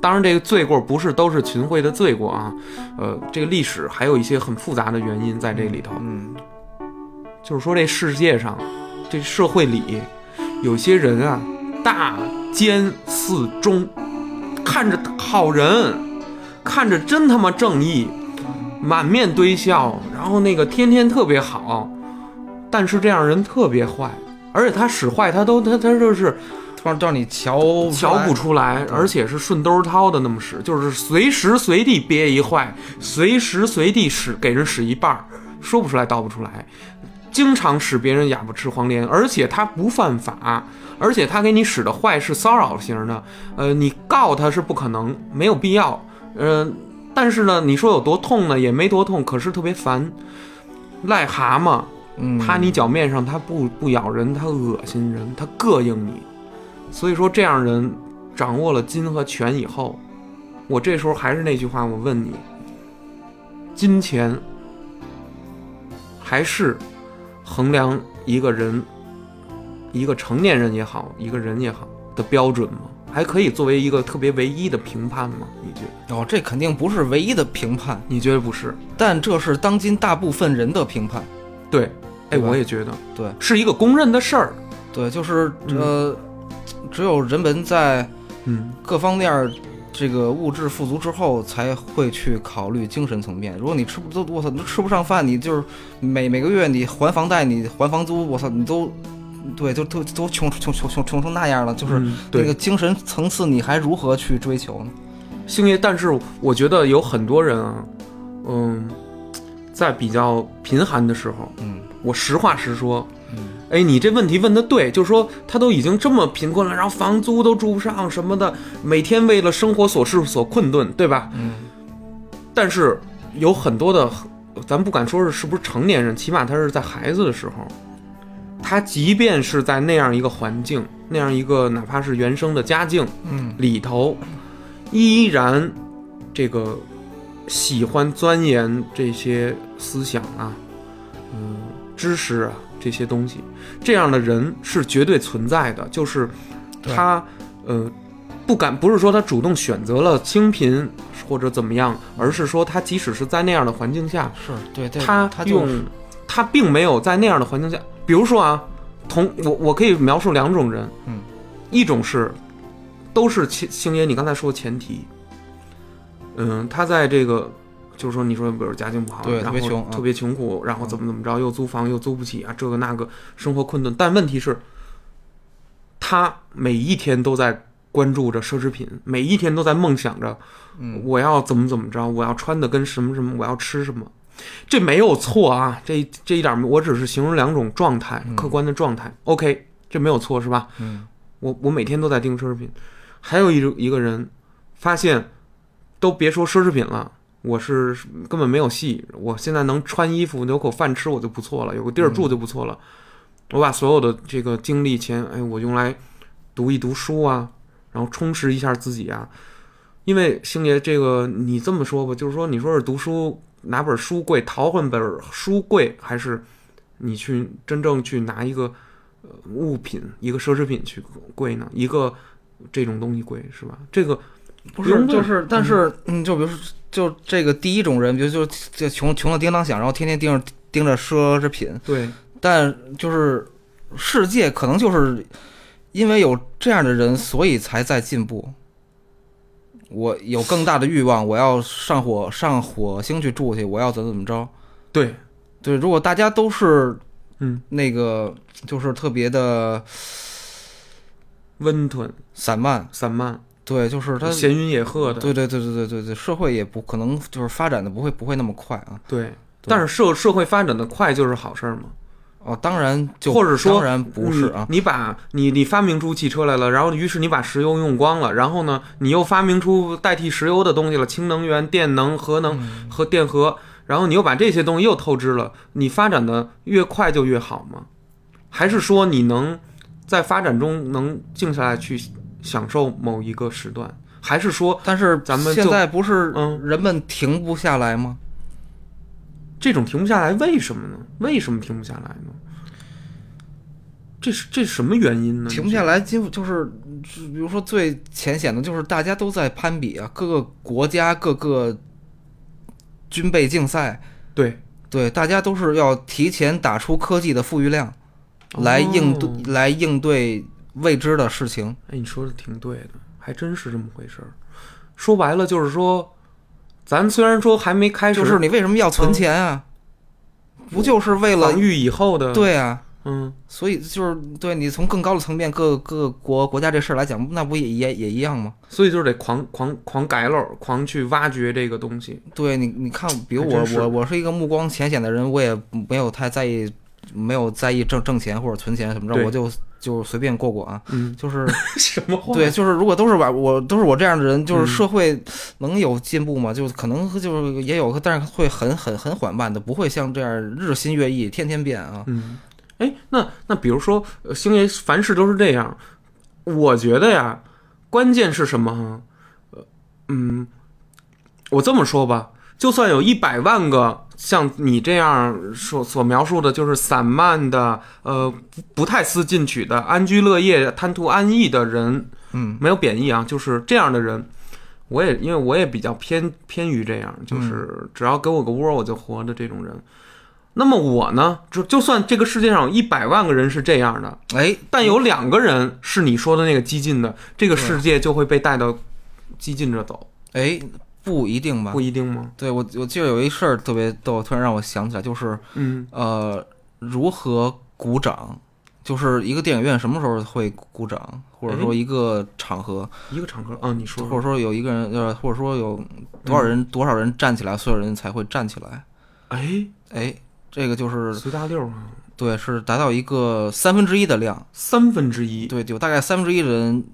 S1: 当然，这个罪过不是都是秦桧的罪过啊，呃，这个历史还有一些很复杂的原因在这里头。
S2: 嗯
S1: 就是说，这世界上，这社会里，有些人啊，大奸似忠，看着好人，看着真他妈正义，满面堆笑，然后那个天天特别好，但是这样人特别坏，而且他使坏，他都他他就是
S2: 突然让你瞧
S1: 瞧不出来，而且是顺兜掏的那么使，就是随时随地憋一坏，随时随地使给人使一半儿，说不出来道不出来，经常使别人哑巴吃黄连，而且他不犯法，而且他给你使的坏是骚扰型的，呃，你告他是不可能，没有必要，呃，但是呢，你说有多痛呢，也没多痛，可是特别烦，癞蛤蟆
S2: 嗯，
S1: 趴你脚面上，它不不咬人，它恶心人，它膈应你。所以说，这样人掌握了金和权以后，我这时候还是那句话，我问你：金钱还是衡量一个人、一个成年人也好，一个人也好的标准吗？还可以作为一个特别唯一的评判吗？你觉得？
S2: 哦，这肯定不是唯一的评判，
S1: 你觉得不是？
S2: 但这是当今大部分人的评判。
S1: 对，哎，我也觉得，
S2: 对，
S1: 是一个公认的事儿。
S2: 对，就是呃，只有人们在
S1: 嗯，
S2: 各方面儿这个物质富足之后，才会去考虑精神层面。如果你吃不都我操，你都吃不上饭，你就是每每个月你还房贷，你还房租，我操，你都对，就都都穷穷穷穷穷成那样了，就是那个精神层次，你还如何去追求呢？
S1: 星爷，但是我觉得有很多人啊，嗯，在比较贫寒的时候，
S2: 嗯
S1: 我实话实说，
S2: 嗯
S1: 哎，你这问题问的对，就是说他都已经这么贫困了，然后房租都住不上什么的，每天为了生活琐事所困顿，对吧？
S2: 嗯
S1: 但是有很多的，咱不敢说是是不是成年人，起码他是在孩子的时候，他即便是在那样一个环境，那样一个哪怕是原生的家境，
S2: 嗯
S1: 里头，依然这个喜欢钻研这些思想啊，嗯，知识啊这些东西，这样的人是绝对存在的。就是他呃不敢，不是说他主动选择了清贫或者怎么样，而是说他即使是在那样的环境下，
S2: 是对对，
S1: 他
S2: 他就
S1: 用
S2: 是
S1: 他并没有在那样的环境下，比如说啊，同我我可以描述两种人，
S2: 嗯，
S1: 一种是都是星星爷你刚才说的前提，嗯，他在这个就是说你说比如家境不好，
S2: 对
S1: 然后
S2: 特别穷啊
S1: 特别穷苦，然后怎么怎么着，又租房又租不起啊，这个那个生活困顿，但问题是，他每一天都在关注着奢侈品，每一天都在梦想着，
S2: 嗯。
S1: 我要怎么怎么着，我要穿的跟什么什么，我要吃什么，这没有错啊，这这一点没我只是形容两种状态，客观的状态。OK，这没有错是吧？
S2: 嗯。
S1: 我我每天都在盯奢侈品，还有一种一个人发现，都别说奢侈品了。我是根本没有戏，我现在能穿衣服，有口饭吃我就不错了，有个地儿住就不错了。我把所有的这个精力钱，哎，我用来读一读书啊，然后充实一下自己啊。因为星爷，这个你这么说吧，就是说，你说是读书拿本书贵，淘换本书贵，还是你去真正去拿一个呃物品，一个奢侈品去贵呢？一个这种东西贵是吧？这个
S2: 不是，就是，但是，嗯，就比如说就这个第一种人，比如就就穷穷的叮当响，然后天天盯着盯着奢侈品，
S1: 对，
S2: 但就是世界可能就是因为有这样的人，所以才在进步。我有更大的欲望，我要上火上火星去住去，我要怎么怎么着？
S1: 对，
S2: 对，如果大家都是
S1: 嗯，
S2: 那个就是特别的
S1: 温吞。
S2: 散漫，
S1: 散漫，
S2: 对，就是他，
S1: 闲云野鹤的，
S2: 对对对对对对对，社会也不可能就是发展的不会不会那么快啊。
S1: 对。但是社社会发展的快就是好事儿吗？
S2: 哦，当然就
S1: 或者说
S2: 当然不是啊，
S1: 你你把你你发明出汽车来了，然后于是你把石油用光了，然后呢，你又发明出代替石油的东西了，氢能源、电能、核能
S2: 嗯
S1: 和电荷，然后你又把这些东西又透支了，你发展的越快就越好吗？还是说你能在发展中能静下来去享受某一个时段？还是说
S2: 但是
S1: 咱们
S2: 现在不是
S1: 嗯
S2: 人们停不下来吗？
S1: 这种停不下来，为什么呢？为什么停不下来呢？这是这是什么原因呢？
S2: 停不下来，就就是比如说最浅显的就是大家都在攀比啊，各个国家各个军备竞赛，
S1: 对，
S2: 对，大家都是要提前打出科技的富裕量，来应对、
S1: 哦
S2: 来应对未知的事情。
S1: 哎，你说的挺对的，还真是这么回事儿。说白了就是说，咱虽然说还没开始，
S2: 就是你为什么要存钱啊？不就是为了
S1: 防御以后的，，
S2: 对啊？
S1: 嗯，
S2: 所以就是对你从更高的层面，各各个国国家这事儿来讲，那不也也也一样吗？
S1: 所以就是得狂狂狂改漏，狂去挖掘这个东西。
S2: 对你，你看，比如我我我是一个目光浅显的人，我也没有太在意，没有在意挣挣钱或者存钱什么
S1: 对
S2: 着，我就就随便过过啊。
S1: 嗯，
S2: 就是 <laughs>
S1: 什么话？
S2: 对，就是如果都是把我都是我这样的人，就是
S1: 嗯
S2: 社会能有进步吗？就可能就是也有，但是会很很很缓慢的，不会像这样日新月异，天天变啊。
S1: 嗯，哎，那那比如说，呃星爷凡事都是这样，我觉得呀，关键是什么？呃，嗯，我这么说吧，就算有一百万个像你这样所所描述的，就是散漫的，呃，不不太思进取的、安居乐业、贪图安逸的人，
S2: 嗯，
S1: 没有贬义啊，就是这样的人。我也因为我也比较偏偏于这样，就是只要给我个窝我就活的这种人。那么我呢，就就算这个世界上有一百万个人是这样的，
S2: 哎，
S1: 但有两个人是你说的那个激进的，这个世界就会被带到激进着走，
S2: 哎，不一定吧。
S1: 不？一定吗？
S2: 对我我记得有一事儿特别逗，突然让我想起来，就是
S1: 嗯。
S2: 呃，如何鼓掌，就是一个电影院什么时候会鼓掌，或者说一个场合，
S1: 一个场合啊，你说
S2: 或者说有一个人呃，或者说有多少人、多少人站起来，所有人才会站起来。
S1: 哎，
S2: 哎，这个就是
S1: 随大溜啊，
S2: 对，是达到一个三分之一的量，
S1: 三分之一，
S2: 对，就大概三分之一的人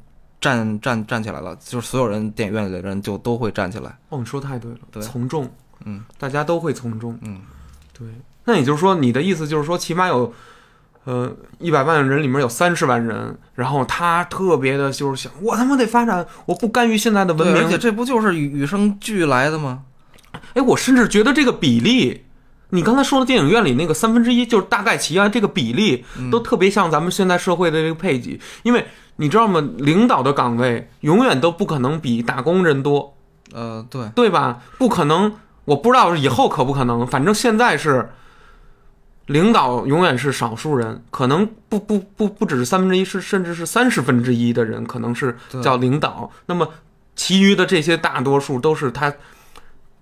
S2: 站站站起来了，就是所有人电影院里的人就都会站起来。
S1: 哦，你说太对了，
S2: 对
S1: 从众，
S2: 嗯，
S1: 大家都会从众，
S2: 嗯，
S1: 对。那也就是说，你的意思就是说，起码有，呃，一百万人里面有三十万人，然后他特别的就是想，我他妈得发展，我不甘于现在的文
S2: 明，而
S1: 明
S2: 且，这不就是与与生俱来的吗？
S1: 哎，我甚至觉得这个比例，你刚才说的电影院里那个三分之一，就是大概齐啊，这个比例
S2: 嗯
S1: 都特别像咱们现在社会的这个配给，因为你知道吗？领导的岗位永远都不可能比打工人多，
S2: 呃，对，
S1: 对吧？不可能，我不知道以后可不可能，反正现在是。领导永远是少数人，可能不不不不只是三分之一，是甚至是三十分之一的人可能是叫领导。那么，其余的这些大多数都是他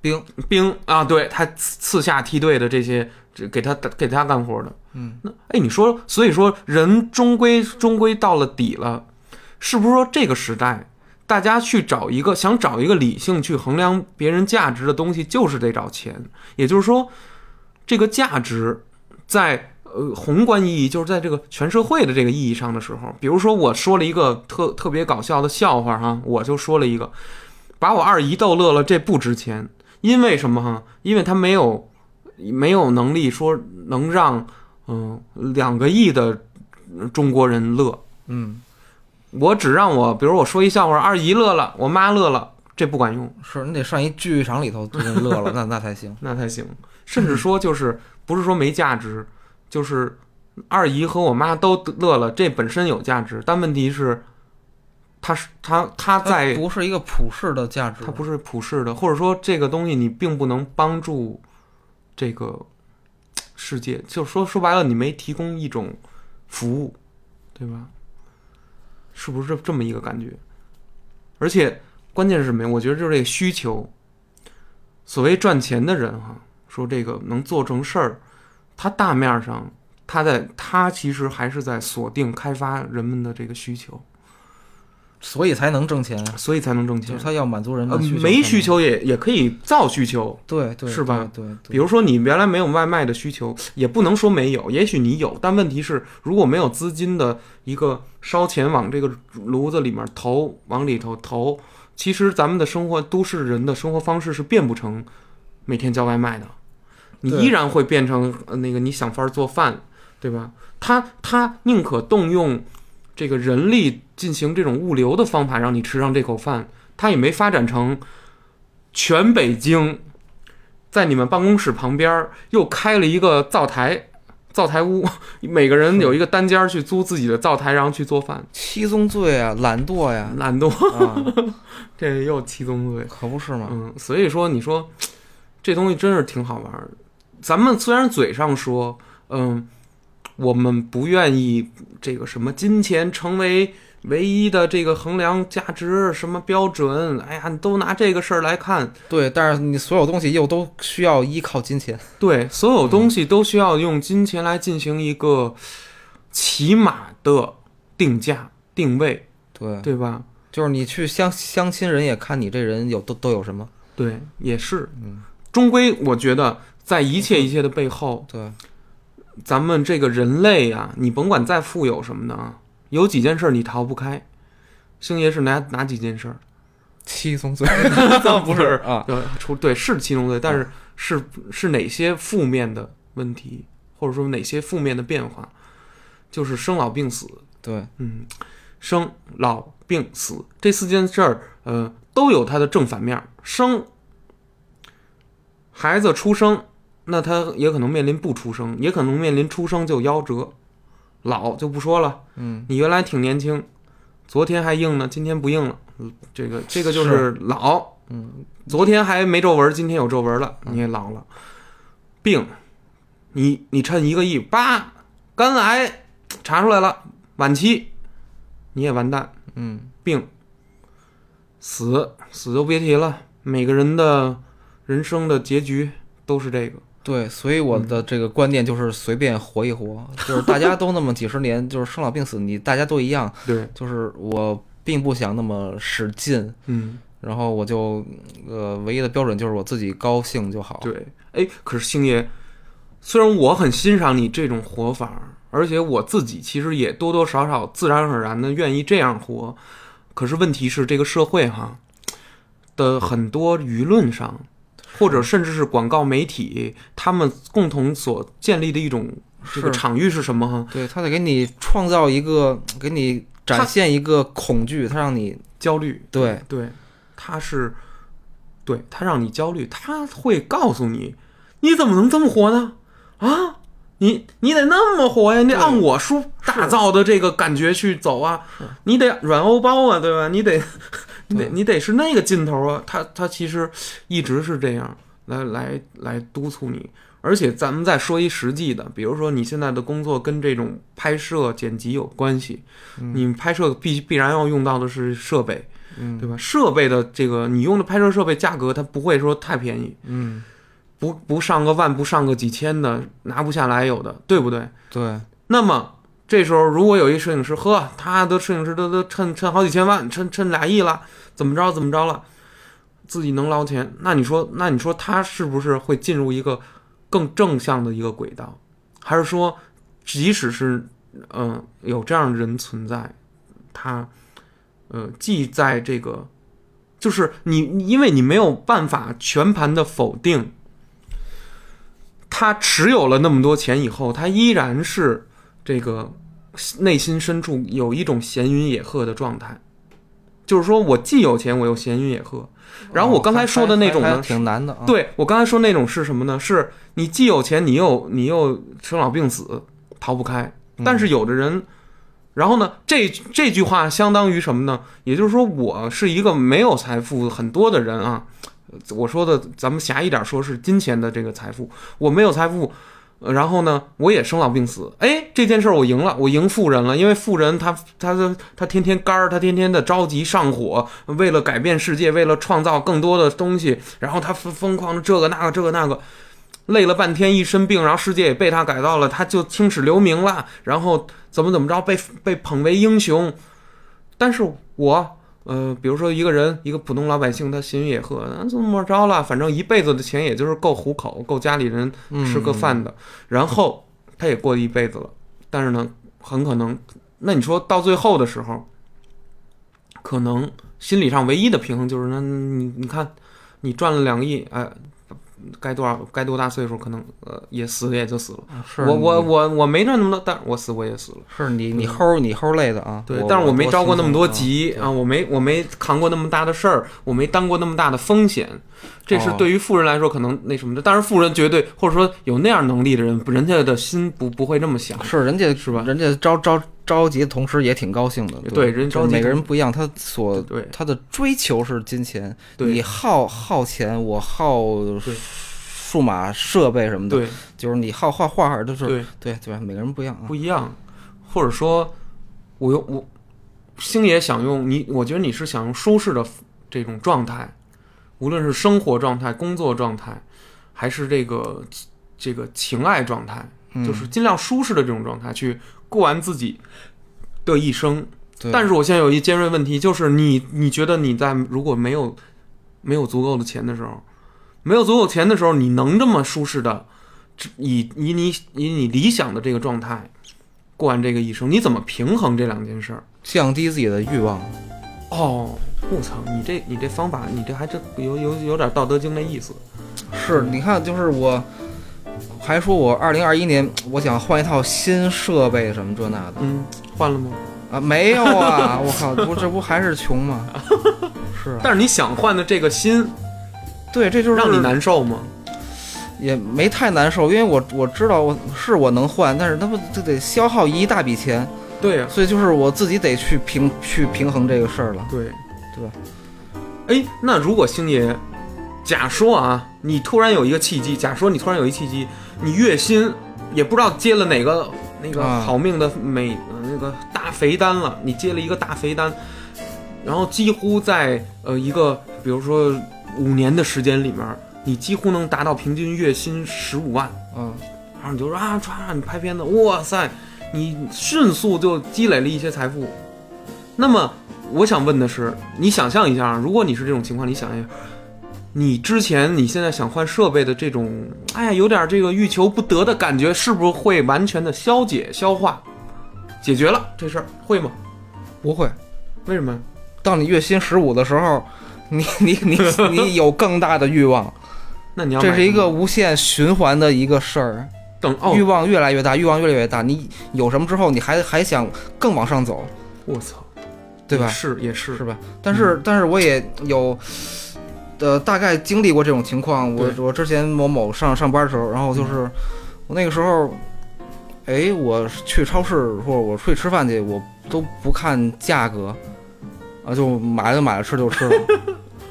S2: 兵
S1: 兵啊，对他刺刺下梯队的这些，这给他给他干活的。
S2: 嗯，
S1: 那哎，你说，所以说人终归终归到了底了，是不是说这个时代，大家去找一个想找一个理性去衡量别人价值的东西，就是得找钱。也就是说，这个价值在呃宏观意义，就是在这个全社会的这个意义上的时候，比如说我说了一个特特别搞笑的笑话哈，我就说了一个，把我二姨逗乐了，这不值钱，因为什么哈？因为他没有没有能力说能让嗯两个亿的中国人乐。
S2: 嗯，
S1: 我只让我，比如我说一笑话，二姨乐了，我妈乐了，这不管用，
S2: 是你得上一剧场里头，人乐了，那那才行。<laughs>
S1: 那才行。甚至说就是不是说没价值，就是二姨和我妈都乐了，这本身有价值，但问题是，它是它它
S2: 它
S1: 在
S2: 不是一个普世的价值，
S1: 它不是普世的，或者说这个东西你并不能帮助这个世界，就说说白了，你没提供一种服务，对吧？是不是这这么一个感觉？而且关键是什么呀？我觉得就是这个需求。所谓赚钱的人哈，说这个能做成事儿，他大面上他在他其实还是在锁定开发人们的这个需求，
S2: 所以才能挣钱，
S1: 所以才能挣钱。
S2: 就是。他要满足人
S1: 呃
S2: 的需求，
S1: 没需，求也也可以造需求，
S2: 对对
S1: 是吧？
S2: 对，对
S1: 比如说你原来没有外卖的需求，也不能说没有，也许你有，但问题是如果没有资金的一个烧钱往这个炉子里面投，往里头投，其实咱们的生活，都市人的生活方式是变不成每天叫外卖的，你依然会变成呃那个你想法儿做饭，对吧？他他宁可动用这个人力进行这种物流的方法让你吃上这口饭，他也没发展成全北京在你们办公室旁边儿又开了一个灶台。灶台屋，<laughs> 每个人有一个单间儿去租自己的灶台，然后去做饭。
S2: 七宗罪啊，懒惰呀，
S1: 懒惰，
S2: 啊，<laughs>
S1: 这又七宗罪。
S2: 可不是吗？
S1: 嗯，所以说你说这东西真是挺好玩儿。咱们虽然嘴上说，嗯，我们不愿意这个什么金钱成为唯一的这个衡量价值什么标准，哎呀，你都拿这个事儿来看，
S2: 对，但是你所有东西又都需要依靠金钱，
S1: 对，所有东西都需要用金钱来进行一个起码的定价定位，
S2: 对，
S1: 对吧？
S2: 就是你去相相亲，人也看你这人有都都有什么，
S1: 对，也是，
S2: 嗯，
S1: 终归我觉得在一切一切的背后，
S2: 对，
S1: 咱们这个人类呀、你甭管再富有什么的啊，有几件事儿你逃不开。星爷是哪哪几件事儿？
S2: 七宗罪，<laughs>
S1: 不是 <laughs>
S2: 啊，
S1: 呃，出对是七宗罪，但是是是哪些负面的问题，或者说哪些负面的变化？就是生老病死，
S2: 对，
S1: 嗯，生老病死这四件事儿，呃，都有它的正反面儿。生，孩子出生，那他也可能面临不出生，也可能面临出生就夭折。老就不说了，
S2: 嗯，
S1: 你原来挺年轻，昨天还硬呢，今天不硬了，嗯这个这个就是老。
S2: 嗯，
S1: 昨天还没皱纹，今天有皱纹了，你也老了。病，你你趁一个亿，叭，肝癌查出来了，晚期，你也完蛋。
S2: 嗯，
S1: 病，死死就别提了，每个人的人生的结局都是这个。
S2: 对，所以我的这个观念就是随便活一活，就是大家都那么几十年，<laughs> 就是生老病死，你大家都一样，
S1: 对，
S2: 就是我并不想那么使劲，
S1: 嗯，
S2: 然后我就呃，唯一的标准就是我自己高兴就好。
S1: 对。哎，可是星爷，虽然我很欣赏你这种活法，而且我自己其实也多多少少自然而然的愿意这样活，可是问题是这个社会哈的很多舆论上，或者甚至是广告媒体，他们共同所建立的一种这个场域是什么哈？
S2: 对他得给你创造一个，给你展现一个恐惧，他让你
S1: 焦虑，
S2: 对
S1: 对，他是，对他让你焦虑，他会告诉你，你怎么能这么活呢？啊，你你得那么活呀，你得按我书打造的这个感觉去走啊，你得软欧包啊，对吧？你得，<laughs> 你得你得是那个劲头啊。他他其实一直是这样来来来督促你。而且咱们再说一实际的，比如说你现在的工作跟这种拍摄剪辑有关系，你拍摄必必然要用到的是设备，
S2: 嗯
S1: 对吧？设备的这个你用的拍摄设备价格它不会说太便宜，
S2: 嗯，
S1: 不不上个万，不上个几千的拿不下来有的，对不对？
S2: 对，
S1: 那么这时候如果有一摄影师，呵，他的摄影师都都趁趁好几千万，趁趁俩亿了，怎么着怎么着了，自己能捞钱，那你说那你说他是不是会进入一个更正向的一个轨道？还是说，即使是嗯、呃有这样的人存在，他呃既在这个就是你你因为你没有办法全盘的否定。他持有了那么多钱以后，他依然是这个内心深处有一种闲云野鹤的状态，就是说我既有钱，我又闲云野鹤。然后我刚才说的那种呢
S2: 挺难的啊。
S1: 对我刚才说那种是什么呢？是你既有钱，你又你又生老病死，逃不开。但是有的人然后呢，这这句话相当于什么呢？也就是说，我是一个没有财富很多的人啊。我说的，咱们狭义点说，是金钱的这个财富。我没有财富，然后呢，我也生老病死。哎，这件事儿我赢了，我赢富人了，因为富人他他他天天肝儿，他天天的着急上火，为了改变世界，为了创造更多的东西，然后他疯疯狂的这个那个这个那个。累了半天，一身病，然后世界也被他改造了，他就青史留名了，然后怎么怎么着，被被捧为英雄。但是我，呃，比如说一个人，一个普通老百姓，他闲云野鹤，那怎么着了？反正一辈子的钱也就是够糊口，够家里人吃个饭的，然后他也过一辈子了。但是呢，很可能，那你说到最后的时候，可能心理上唯一的平衡就是，那你你看，你赚了两亿，哎。该多少该多大岁数，可能呃也死也就死了。
S2: 是
S1: 我我我我没赚那么多，但我死我也死了。
S2: 是你你齁你齁累的啊，
S1: 对，但是我没着过那么多
S2: 多
S1: 急啊，我没我没扛过那么大的事儿，我没担过那么大的风险。这是
S2: 哦
S1: 对于富人来说可能那什么的，但是富人绝对或者说有那样能力的人，人家的心不不会这么想。
S2: 是人家
S1: 是吧
S2: 人家着着着急的同时也挺高兴的，
S1: 对人着急
S2: 每个人不一样，他所
S1: 对
S2: 他的追求是金钱，你耗耗钱，我耗数码设备什么的，
S1: 对。
S2: 就是你耗画画都是
S1: 对。
S2: 对对吧？每个人不一样啊。
S1: 不。一样，或者说，我用我星爷想用你，我觉得你是想用舒适的这种状态，无论是生活状态、工作状态，还是这个这个情爱状态，
S2: 嗯。
S1: 就是尽量舒适的这种状态去过完自己的一生。但是我现在有一尖锐问题，就是你你觉得你在如果没有没有足够的钱的时候，没有足够钱的时候，你能这么舒适的以以你以你理想的这个状态过完这个一生，你怎么平衡这两件事儿？
S2: 降低自己的欲望，
S1: 哦，我操，你这你这方法，你这还真有有有点《道德经》那意思。
S2: 是你看，就是我还说我二零二一年我想换一套新设备什么这那的
S1: 嗯，换了吗？
S2: 啊，没有啊，<laughs> 我靠，不这不还是穷吗？<laughs> 是啊，
S1: 但是你想换的这个心，
S2: 对，这就是
S1: 让你难受吗？
S2: 也没太难受，因为我我知道我是我能换，但是那不就得消耗一大笔钱，
S1: 对呀、
S2: 所以就是我自己得去平去平衡这个事儿了。
S1: 对
S2: 对吧？
S1: 哎，那如果星爷，假说啊，你突然有一个契机，假说你突然有一契机，你月薪也不知道接了哪个那个
S2: 啊。
S1: 好命的美、呃那个大肥单了，你接了一个大肥单，然后几乎在呃一个比如说五年的时间里面，你几乎能达到平均月薪十五万，
S2: 嗯，
S1: 然后你就说啊，唰，你拍片子，哇塞，你迅速就积累了一些财富。那么我想问的是，你想象一下，如果你是这种情况，你想一下，你之前你现在想换设备的这种，哎呀，有点这个欲求不得的感觉，是不是会完全的消解、消化、解决了这事儿？会吗？
S2: 不会。
S1: 为什么？
S2: 当你月薪十五的时候，<laughs> 你你你你 <laughs> 有更大的欲望，
S1: 那你要
S2: 这是一个无限循环的一个事儿。
S1: 等哦
S2: 欲，望越来越大，欲望越来越大，你有什么之后，你还还想更往上走，
S1: 我操，
S2: 对吧
S1: 也？是也是
S2: 是吧？但是、但是我也有，呃，大概经历过这种情况。我我之前某某上上班的时候，然后就是、我那个时候，哎，我去超市或者我出去吃饭去，我都不看价格，啊，就买了就买了，吃就吃了。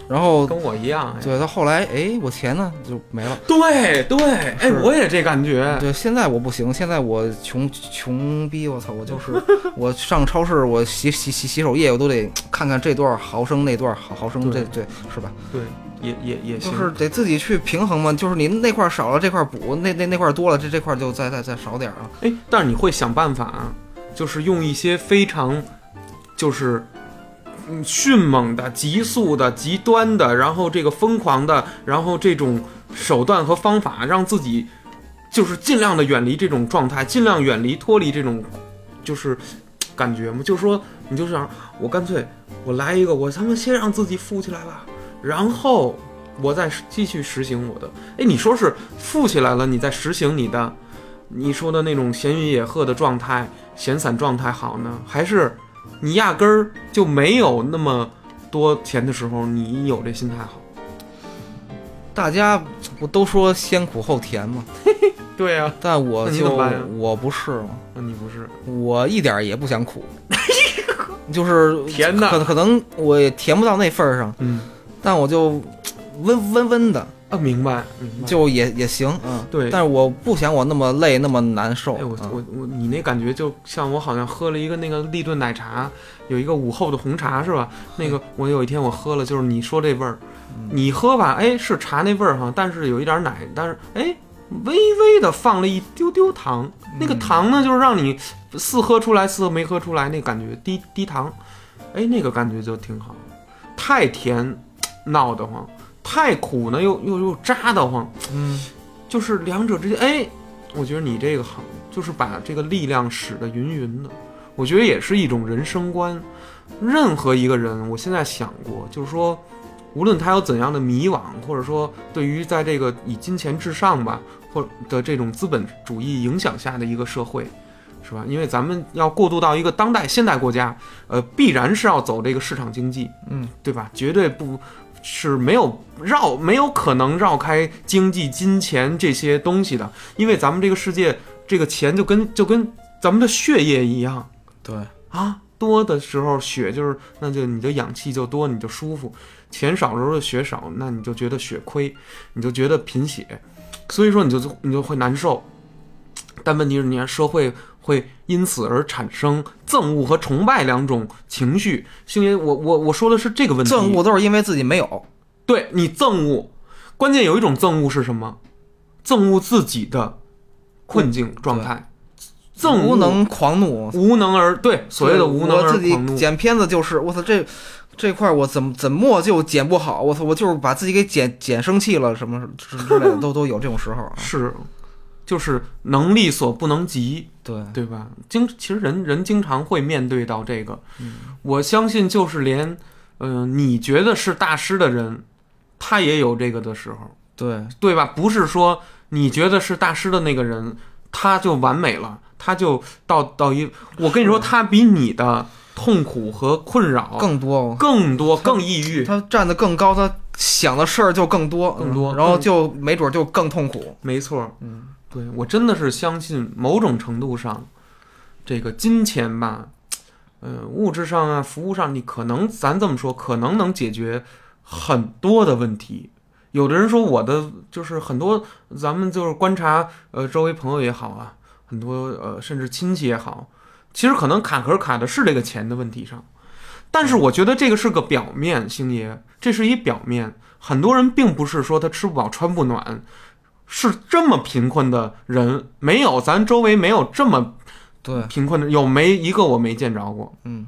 S2: 然后
S1: 跟我一样，哎，
S2: 对到后来，哎，我钱呢就没了。
S1: 对对，哎，我也这感觉，
S2: 对，现在我不行，现在我穷穷逼，我操，我就是 <laughs> 我上超市，我洗洗洗洗手液，我都得看看这多少毫升，那多少毫毫升，这
S1: 这
S2: 对是吧？
S1: 对，也也也行，
S2: 就是得自己去平衡嘛，就是您那块儿少了，这块儿补，那那那块儿多了，这这块儿就再再再少点儿啊。
S1: 哎，但是你会想办法啊，就是用一些非常，就是嗯迅猛的、急速的、极端的，然后这个疯狂的，然后这种手段和方法，让自己就是尽量的远离这种状态，尽量远离脱离这种就是感觉嘛。就是说，你就想我干脆我来一个，我他妈先让自己富起来吧，然后我再继续实行我的。哎，你说是富起来了，你再实行你的。你说的那种闲云野鹤的状态、闲散状态好呢，还是你压根儿就没有那么多钱的时候，你有这心态好？
S2: 大家不都说先苦后甜吗？<laughs>
S1: 对呀、
S2: 但我就我不是嘛，
S1: 那你不是？
S2: 我一点儿也不想苦，<laughs> 就是
S1: 甜的
S2: 可可能我也甜不到那份儿上，
S1: 嗯。
S2: 但我就温温温的
S1: 啊，明白，明白。
S2: 就也也行，嗯，
S1: 对。
S2: 但是我不想我那么累那么难受，
S1: 哎，我
S2: 嗯。
S1: 我我，你那感觉就像我好像喝了一个那个立顿奶茶，有一个午后的红茶是吧？那个我有一天我喝了，就是你说这味儿，你喝吧，哎，是茶那味儿哈，但是有一点奶，但是哎，微微的放了一丢丢糖，那个糖呢，就是让你似喝出来似没喝出来那感觉，低低糖，哎，那个感觉就挺好。太甜，闹得慌；太苦呢，又又又扎得慌。
S2: 嗯
S1: 就是两者之间，哎，我觉得你这个好，就是把这个力量使得匀匀的，我觉得也是一种人生观。任何一个人，我现在想过，就是说，无论他有怎样的迷惘，或者说对于在这个以金钱至上吧，或的这种资本主义影响下的一个社会，是吧？因为咱们要过渡到一个当代现代国家，呃，必然是要走这个市场经济，
S2: 嗯，
S1: 对吧？绝对不是没有绕，没有可能绕开经济、金钱这些东西的，因为咱们这个世界，这个钱就跟就跟咱们的血液一样。
S2: 对，
S1: 啊，多的时候血就是，那就你的氧气就多，你就舒服；钱少的时候血少，那你就觉得血亏，你就觉得贫血，所以说你就你就会难受。但问题是，你看社会会因此而产生憎恶和崇拜两种情绪。星爷，我我我说的是这个问题。
S2: 憎恶都是因为自己没有，
S1: 对你憎恶，关键有一种憎恶是什么？憎恶自己的困境状态，憎恶
S2: 无能狂怒，
S1: 无能而对所谓的无能
S2: 我自己
S1: 而狂怒。
S2: 剪片子就是我操这。这块我怎么怎么就剪不好？我操！我就是把自己给剪剪生气了，什么之之类的，<laughs> 都都有这种时候啊。
S1: 是，就是能力所不能及，
S2: 对，
S1: 对吧？经其实人人经常会面对到这个，
S2: 嗯
S1: 我相信就是连，嗯、你觉得是大师的人，他也有这个的时候。
S2: 对，
S1: 对吧？不是说你觉得是大师的那个人，他就完美了，他就到到一，我跟你说，他比你的痛苦和困扰
S2: 更多，
S1: 更多、更抑郁。
S2: 他站得更高，他想的事儿就更多，
S1: 更多
S2: 嗯然后就没准就更痛苦。
S1: 没错，
S2: 嗯，
S1: 对我真的是相信某种程度上，这个金钱吧，呃，物质上啊，服务上，你可能咱这么说，可能能解决很多的问题。有的人说我的就是很多，咱们就是观察，呃，周围朋友也好啊，很多呃，甚至亲戚也好，其实可能卡壳卡的是这个钱的问题上，但是我觉得这个是个表面，星爷，这是一表面。很多人并不是说他吃不饱穿不暖，是这么贫困的人没有，咱周围没有这么
S2: 对，
S1: 贫困的，有没一个我没见着过。
S2: 嗯。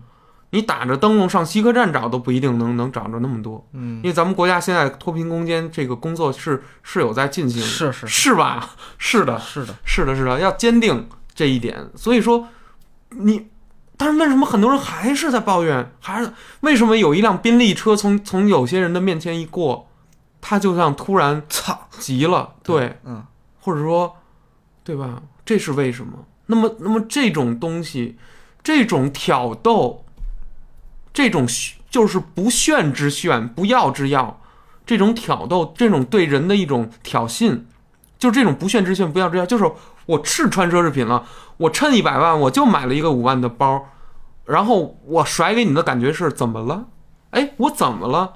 S1: 你打着灯笼上西客站找都不一定能能找着那么多，
S2: 嗯。
S1: 因，为咱们国家现在脱贫攻坚这个工作是是有在进行的，
S2: 是是。
S1: 是吧？<laughs> 是的，
S2: 是的，
S1: 是的，是的，要坚定这一点。所以说，你，但是为什么很多人还是在抱怨？还是为什么有一辆宾利车从从有些人的面前一过，他就像突然
S2: 操，
S1: 急了？对，
S2: 嗯，
S1: 或者说，对吧？这是为什么？那么，那么这种东西，这种挑逗，这种就是不炫之炫，不要之要，这种挑逗，这种对人的一种挑衅，就是这种不炫之炫，不要之要，就是我是穿奢侈品了，我趁一百万我就买了一个五万的包，然后我甩给你的感觉是怎么了？哎，我怎么了？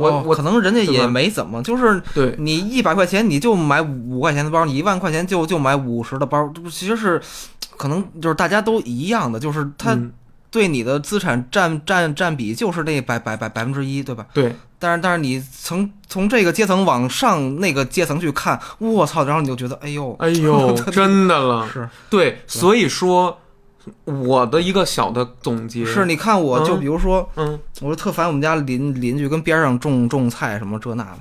S1: 我、我
S2: 哦可能人家也没怎么，就是
S1: 对。
S2: 你一百块钱你就买五块钱的包，你一万块钱就就买五十的包，这不其实是可能就是大家都一样的，就是他
S1: 嗯。
S2: 对你的资产占占占比就是那百百百百分之一，对吧？
S1: 对。
S2: 但是但是你从从这个阶层往上那个阶层去看，我操，然后你就觉得，哎呦，
S1: 哎呦，<laughs> 真的了。
S2: 是。
S1: 对，所以说我的一个小的总结
S2: 是，，你看我就
S1: 嗯
S2: 比如说，
S1: 嗯，
S2: 我就特烦我们家邻邻居跟边上种种菜什么这那的，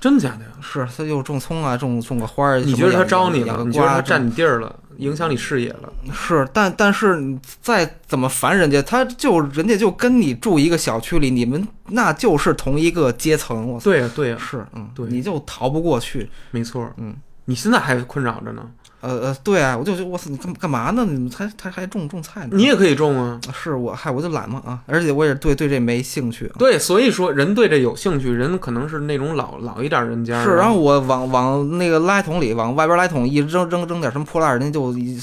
S1: 真假的呀？
S2: 是他就种葱啊，种种个花儿，
S1: 你觉得他招你了？你觉得他占你地儿了，影响你视野了？
S2: 是，但但是你再怎么烦人家，他就人家就跟你住一个小区里，你们那就是同一个阶层，我操，
S1: 对呀，对呀，
S2: 是，嗯，
S1: 对
S2: 你就逃不过去，
S1: 没错。
S2: 嗯，
S1: 你现在还困扰着呢。
S2: 呃呃，对啊，我就觉得我操，你干干嘛呢？你们还还还种种菜呢？
S1: 你也可以种啊。
S2: 是我嗨，我就懒嘛啊，而且我也对对这没兴趣。
S1: 对，所以说人对这有兴趣，人可能是那种老老一点人家。
S2: 是，然后我往往那个垃圾桶里，往外边垃圾桶一扔扔扔点什么破烂儿，人家就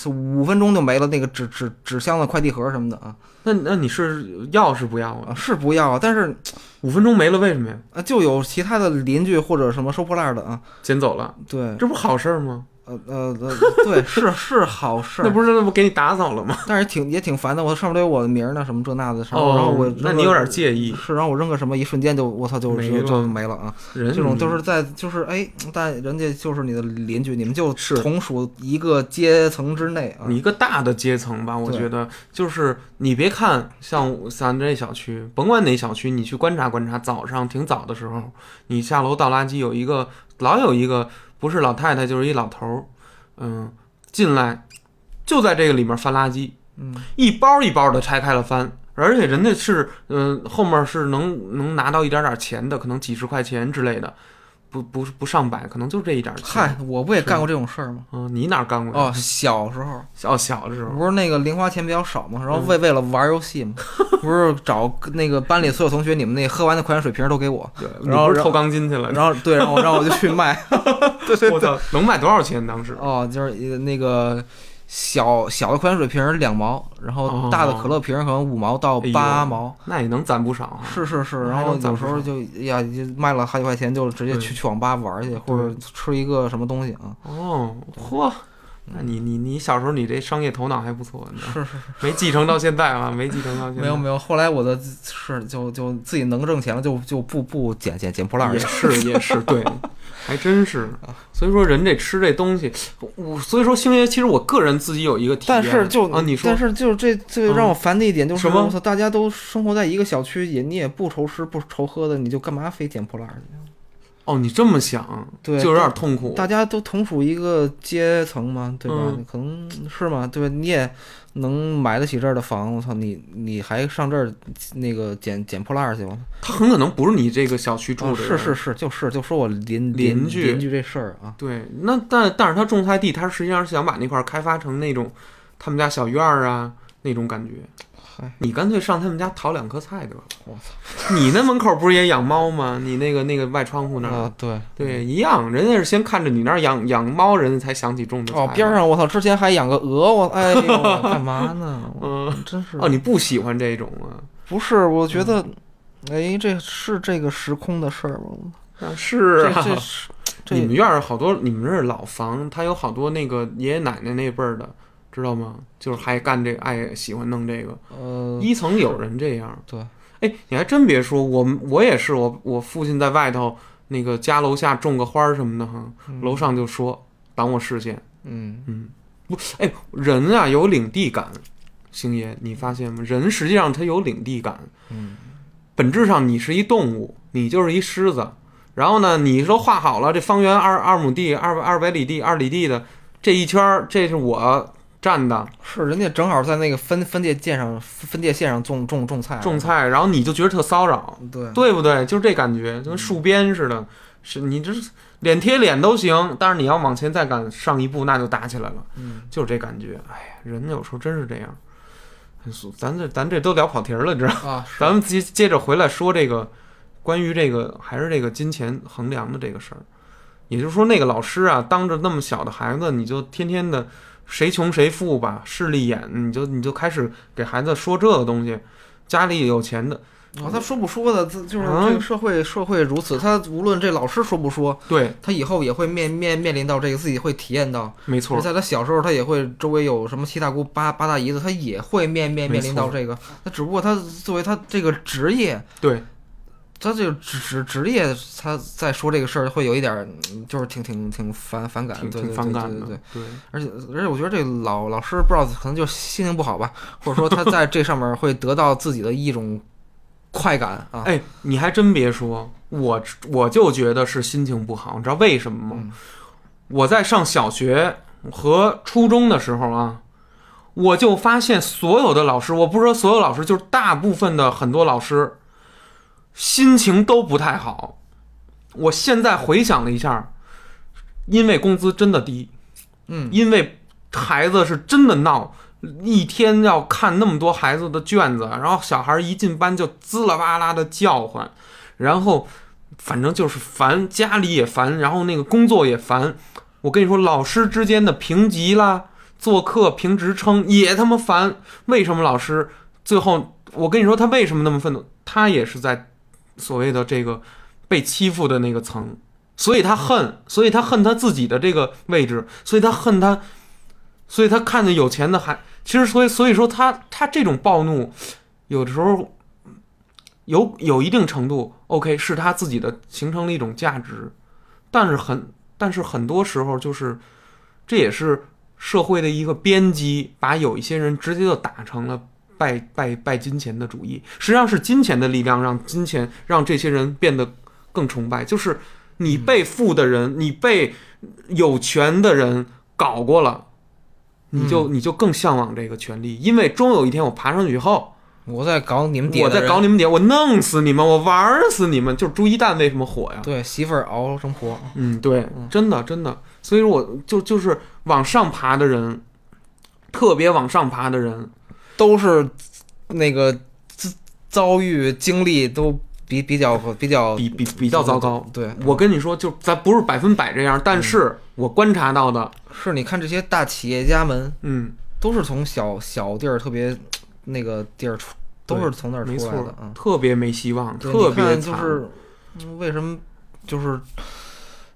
S2: 五分钟就没了，那个纸纸纸箱子、快递盒什么的啊。
S1: 那那你是要是不要啊？
S2: 啊，是不要啊，但是
S1: 五分钟没了，为什么呀？
S2: 啊，就有其他的邻居或者什么收破烂儿的啊，
S1: 捡走了，
S2: 对，
S1: 这不好事儿吗？
S2: 呃呃呃，对，是是好事儿，
S1: 那不是那不给你打扫了吗？
S2: 但是挺也挺烦的，我上面都有我的名儿呢，什么这那的，然后、
S1: 哦，
S2: 然后我
S1: 那你有点介意。
S2: 是，然后我扔个什么，一瞬间就我操就就
S1: 没了
S2: 就没了啊！
S1: 人
S2: 这种就是在就是哎，但人家就是你的邻居，你们就是同属一个阶层之内啊。
S1: 你一个大的阶层吧，我觉得就是你别看像咱这小区，甭管哪小区，你去观察观察，早上挺早的时候，你下楼倒垃圾，有一个老有一个不是老太太就是一老头儿，嗯，进来就在这个里面翻垃圾，
S2: 嗯，
S1: 一包一包的拆开了翻。而且人家是，嗯、后面是能能拿到一点点钱的，可能几十块钱之类的，不不不上百，可能就这一点钱。
S2: 嗨，我不也干过这种事儿吗？
S1: 嗯、你哪儿干过？
S2: 哦，小时候
S1: 小小的时候，
S2: 不是那个零花钱比较少嘛，然后
S1: 嗯
S2: 为为了玩游戏嘛，<laughs> 不是找那个班里所有同学，你们那喝完的矿泉水瓶都给我，
S1: 对，
S2: 然后
S1: 偷钢筋去了？
S2: 然后对，然后然后我就去卖，<laughs> 对对对，
S1: 能卖多少钱？当时
S2: 哦，就是呃那个小小的矿泉水瓶儿两毛，然后大的可乐瓶儿可能五毛到八毛。
S1: 那也能攒不少啊。
S2: 是是是，然后有时候就呀，就卖了好几块钱，就直接去去网吧玩去，或者吃一个什么东西啊。
S1: 哦，嚯，那你你你小时候你这商业头脑还不错，
S2: 是是是，
S1: 没继承到现在啊，没继承到现在。
S2: 没有没有，后来我的是就就自己能挣钱了，就就不不捡捡捡破烂儿
S1: 也。是也是，对，<laughs> 还真是。所以说人这吃这东西，我所以说星爷，其实我个人自己有一个体验，
S2: 但是就
S1: 啊，你说
S2: 但是就这这让我烦的一点就是，
S1: 什么
S2: 大家都生活在一个小区，也你也不愁吃不愁喝的，你就干嘛非捡破烂儿去？
S1: 哦，你这么想，
S2: 对
S1: 就有点痛苦。
S2: 大家都同属一个阶层嘛，对吧？
S1: 嗯
S2: 可能是嘛，对吧？你也能买得起这儿的房，我操，你你还上这儿那个捡捡破烂儿去吗？
S1: 他很可能不是你这个小区住
S2: 啊
S1: 的人，
S2: 是是是，就是就说我邻
S1: 邻居
S2: 邻居这事儿啊，
S1: 对，那但但是他种菜地，他实际上是想把那块儿开发成那种他们家小院儿啊那种感觉
S2: 嗨。
S1: 你干脆上他们家淘两颗菜得了。
S2: 我
S1: 操！你那门口不是也养猫吗？你那个那个外窗户那儿，
S2: 啊对。
S1: 对，一样。人家是先看着你那儿养养猫，人家才想起种的菜。
S2: 哦，边。上我操，之前还养个鹅，我哎呦，干嘛呢？<laughs>
S1: 嗯，
S2: 真是
S1: 哦，你不喜欢这种啊？
S2: 不是，我觉得，哎，这是这个时空的事儿吗？
S1: 啊是啊。
S2: 这是这
S1: 你们院儿好多，你们这是老房，它有好多那个爷爷奶奶那辈儿的，知道吗？就是还干这个爱喜欢弄这个。
S2: 呃，
S1: 一层有人这样。
S2: 对，
S1: 哎，你还真别说，我们我也是，我我父亲在外头那个家楼下种个花儿什么的哈，楼上就说挡我视线。
S2: 嗯
S1: 嗯，不，哎，人啊有领地感，星爷，你发现吗？人实际上他有领地感，
S2: 嗯
S1: 本质上你是一动物，你就是一狮子。然后呢，你说画好了，这方圆二二亩地、二二百里地、二里地的这一圈儿，这是我占的
S2: 是人家正好在那个分分界线上分界线上种种种菜，
S1: 种，菜，然后你就觉得特骚扰。
S2: 对
S1: 对不对？就是这感觉，就跟树边似的，是你这脸贴脸都行，但是你要往前再敢上一步，那就打起来了，
S2: 嗯
S1: 就是这感觉。哎呀，人有时候真是这样。咱这咱这都聊跑题儿了，知道吗？
S2: 啊，
S1: 咱们接接着回来说这个关于这个还是这个金钱衡量的这个事儿。也就是说，那个老师啊，当着那么小的孩子，你就天天的谁穷谁富吧，势利眼，你就你就开始给孩子说这个东西。家里有钱的，
S2: 哦，他说不说的，这就是
S1: 啊
S2: 这个社会社会如此，他无论这老师说不说，
S1: 对，
S2: 他以后也会面面面临到这个，自己会体验到。
S1: 没错，
S2: 在他小时候，他也会周围有什么七大姑八八大姨子，他也会面面面临到这个。那只不过他作为他这个职业，
S1: 对，
S2: 他这个职职职业，他在说这个事儿会有一点就是挺挺挺反反感，
S1: 挺反感的，
S2: 对对对。
S1: 对
S2: 而且而且，我觉得这老老师不知道可能就心情不好吧，或者说他在这上面会得到自己的一种快感啊。
S1: 哎，你还真别说，我我就觉得是心情不好，你知道为什么吗？
S2: 嗯
S1: 我在上小学和初中的时候啊，我就发现所有的老师，我不是说所有老师，就是大部分的很多老师，心情都不太好。我现在回想了一下，因为工资真的低，
S2: 嗯，
S1: 因为孩子是真的闹，一天要看那么多孩子的卷子，然后小孩一进班就滋啦哇啦的叫唤，然后反正就是烦，家里也烦，然后那个工作也烦。我跟你说，老师之间的评级啦、做课评职称也他妈烦。为什么老师最后？我跟你说，他为什么那么愤怒？他也是在所谓的这个被欺负的那个层，所以他恨，所以他恨他自己的这个位置，所以他恨他，所以他看见有钱的还，其实所以所以说他他这种暴怒，有的时候有有一定程度，OK 是他自己的形成了一种价值，但是很但是很多时候就是这也是社会的一个编辑，把有一些人直接就打成了。拜拜拜金钱的主义，实际上是金钱的力量让金钱让这些人变得更崇拜。就是你被富的人，你被有权的人搞过了，你就你就更向往这个权利，因为终有一天我爬上去以后，
S2: 我在搞你们底，
S1: 我在搞你们点，我弄死你们，我玩死你们。就是朱一蛋为什么火呀？
S2: 对，媳妇儿熬成婆。
S1: 嗯，对，真的真的。所以说我就就是往上爬的人，特别往上爬的人。
S2: 都是那个遭遇经历都比比较比较
S1: 比比比较糟糕。
S2: 对
S1: 我跟你说，就咱不是百分百这样，但是我观察到的
S2: 是，你看这些大企业家们，
S1: 嗯，
S2: 都是从小小地儿特别那个地儿出，都是从那儿出来的，嗯，
S1: 特别没希望，特别
S2: 就是为什么就是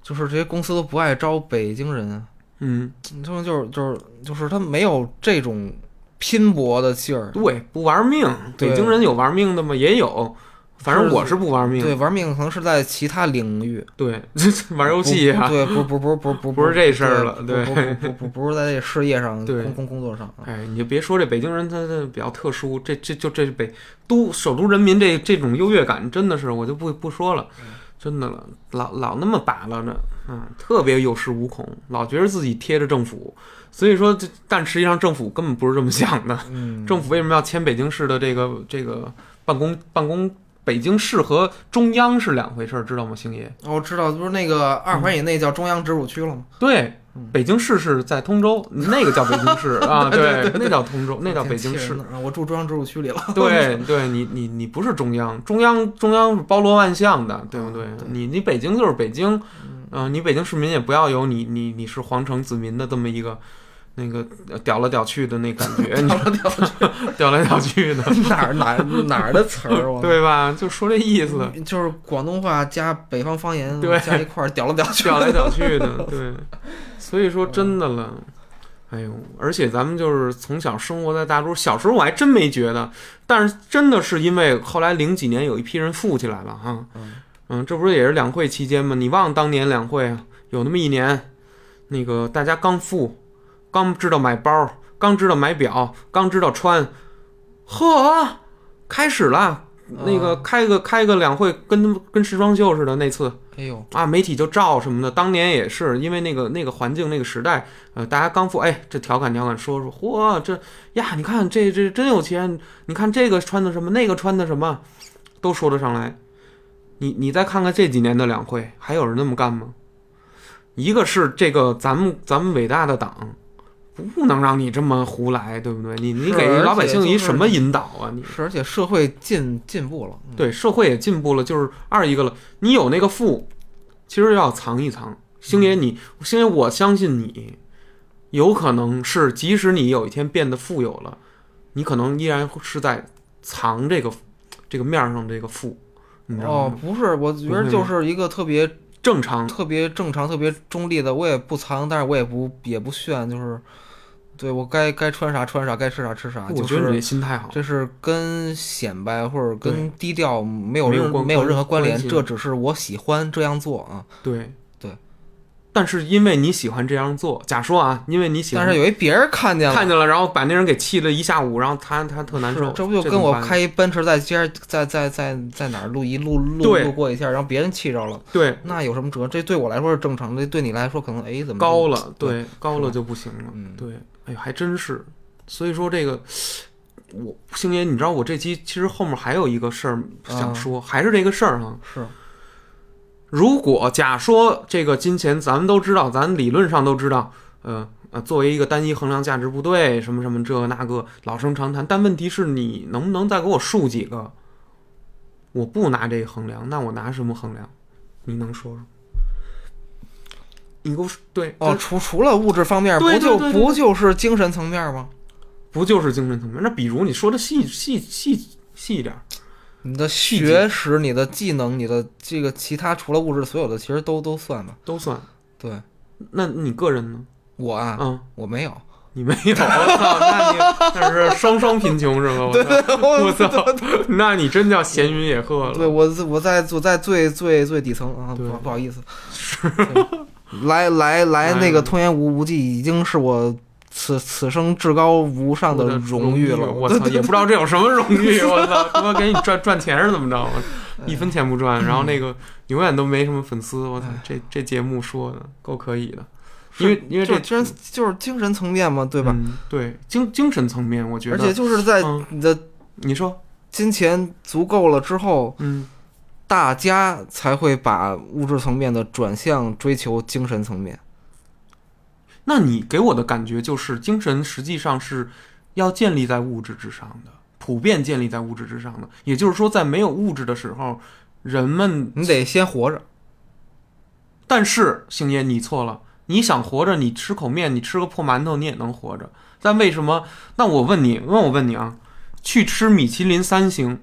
S2: 就是这些公司都不爱招北京人？
S1: 嗯，
S2: 他们就是就是就是他没有这种。拼搏的劲儿，
S1: 对，不玩命。北京人有玩命的吗？也有，反正我是不玩命。
S2: 对，玩命可能是在其他领域。
S1: 对，<laughs> 玩游戏
S2: 啊。对，不不不不不
S1: 不是这事儿了。
S2: 对，不不不不是在这事业上，
S1: 对，
S2: 工工工作上。
S1: 哎，你就别说这北京人，他他比较特殊。这这就这北都首都人民这这种优越感，真的是我就不不说了，真的了，老老那么把拉着，嗯，特别有恃无恐，老觉得自己贴着政府。所以说，这但实际上政府根本不是这么想的。<laughs> 政府为什么要签北京市的这个这个办公办公？北京市和中央是两回事儿，知道吗，星爷？
S2: 我知道，不是那个二环以内叫中央直属区了吗？
S1: 对，北京市是在通州，那个叫北京市 <laughs> 啊，对，那叫通州，那叫北京市。
S2: 我住中央直属区里了。
S1: 对，<laughs> 对你你你不是中央，中央中央是包罗万象的，对不对？你你北京就是北京，嗯，你北京市民也不要有你你你是皇城子民的这么一个。那个屌了屌去的那感觉，<laughs>
S2: 屌了屌去，<laughs>
S1: 屌来屌去的，
S2: 哪儿哪儿哪儿的词儿？<laughs>
S1: 对吧？就说这意思，
S2: 就是广东话加北方方言
S1: 对
S2: 加一块儿，屌了屌去，
S1: 屌来屌去的。对，所以说真的了，哎呦，而且咱们就是从小生活在大都市，小时候我还真没觉得，但是真的是因为后来零几年有一批人富起来了哈，嗯，这不是也是两会期间吗？你忘当年两会啊？有那么一年，那个大家刚富。刚知道买包，刚知道买表，刚知道穿，呵，开始了。那个开个开个两会，跟跟时装秀似的那次。
S2: 哎呦
S1: 啊，媒体就照什么的。当年也是因为那个那个环境那个时代，呃，大家刚富，哎，这调侃调侃说说，嚯，这呀，你看这这真有钱，你看这个穿的什么，那个穿的什么，都说得上来。你你再看看这几年的两会，还有人那么干吗？一个是这个咱们咱们伟大的党。不能让你这么胡来，对不对？你你给老百姓一什么引导啊？你
S2: 是而且社会进进步了，
S1: 对社会也进步了。就是二一个了，你有那个富，其实要藏一藏。星爷，你星爷，我相信你，有可能是即使你有一天变得富有了，你可能依然是在藏这个这个面上这个富。
S2: 哦，不是，我觉得就是一个特别
S1: 正常、
S2: 特别正常、特别中立的。我也不藏，但是我也不也不炫，就是。对我该该穿啥穿啥，该吃啥吃啥。
S1: 我觉得你这心态好，
S2: 这是跟显摆或者跟低调没有
S1: 任
S2: 没有任何关联，这只是我喜欢这样做啊。
S1: 对
S2: 对，
S1: 但是因为你喜欢这样做，假说啊，因为你喜欢，
S2: 但是有一别人看见了，
S1: 看见了，然后把那人给气了一下午，然后他他特难受。
S2: 这不就跟我开一奔驰在街在在在在哪儿路一路路路过一下，然后别人气着了。
S1: 对，
S2: 那有什么辙？这对我来说是正常的，对你来说可能哎怎么
S1: 高了？对，高了就不行了。
S2: 嗯，
S1: 对。哎呦，还真是，所以说这个，我星爷，你知道我这期其实后面还有一个事儿想说，还是这个事儿哈。
S2: 是，
S1: 如果假说这个金钱，咱们都知道，咱理论上都知道，呃，呃，作为一个单一衡量价值不对，什么什么这那个老生常谈。但问题是你能不能再给我数几个？我不拿这个衡量，那我拿什么衡量？你能说说？你给我对
S2: 哦，除除了物质方面，不就不就是精神层面吗？
S1: 不就是精神层面？那比如你说的细细细细一点儿，
S2: 你的学识、你的技能、你的这个其他除了物质所有的，其实都都算吧。
S1: 都算。
S2: 对
S1: 那你个人呢？
S2: 我啊，
S1: 嗯，
S2: 我没有。
S1: 你没有，<laughs> 我操，那你那是双双贫穷是吗？<laughs> 我操，我操，那你真叫闲云野鹤了。
S2: 对我在我在我在最最最底层啊，不不好意思，是来来来，那个
S1: 哎
S2: 通言无无忌已经是我此此生至高无上的荣誉了。
S1: 我操，也不知道这有什么荣誉，<laughs> 我操，他妈给你赚赚钱是怎么着？我一分钱不赚，然后那个永远都没什么粉丝，我操，这这节目说的够可以的，因为因为这
S2: 就是精就是精神层面嘛，对吧？
S1: 嗯对精精神层面，我觉得，
S2: 而且就是在
S1: 嗯。
S2: 你的
S1: 你说，
S2: 金钱足够了之后，
S1: 嗯，
S2: 大家才会把物质层面的转向追求精神层面。
S1: 那你给我的感觉就是，精神实际上是要建立在物质之上的，普遍建立在物质之上的。也就是说，在没有物质的时候，人们
S2: 你得先活着，
S1: 但是星爷，你错了。你想活着，你吃口面，你吃个破馒头，你也能活着。但为什么？那我问你，那我问你啊，去吃米其林三星，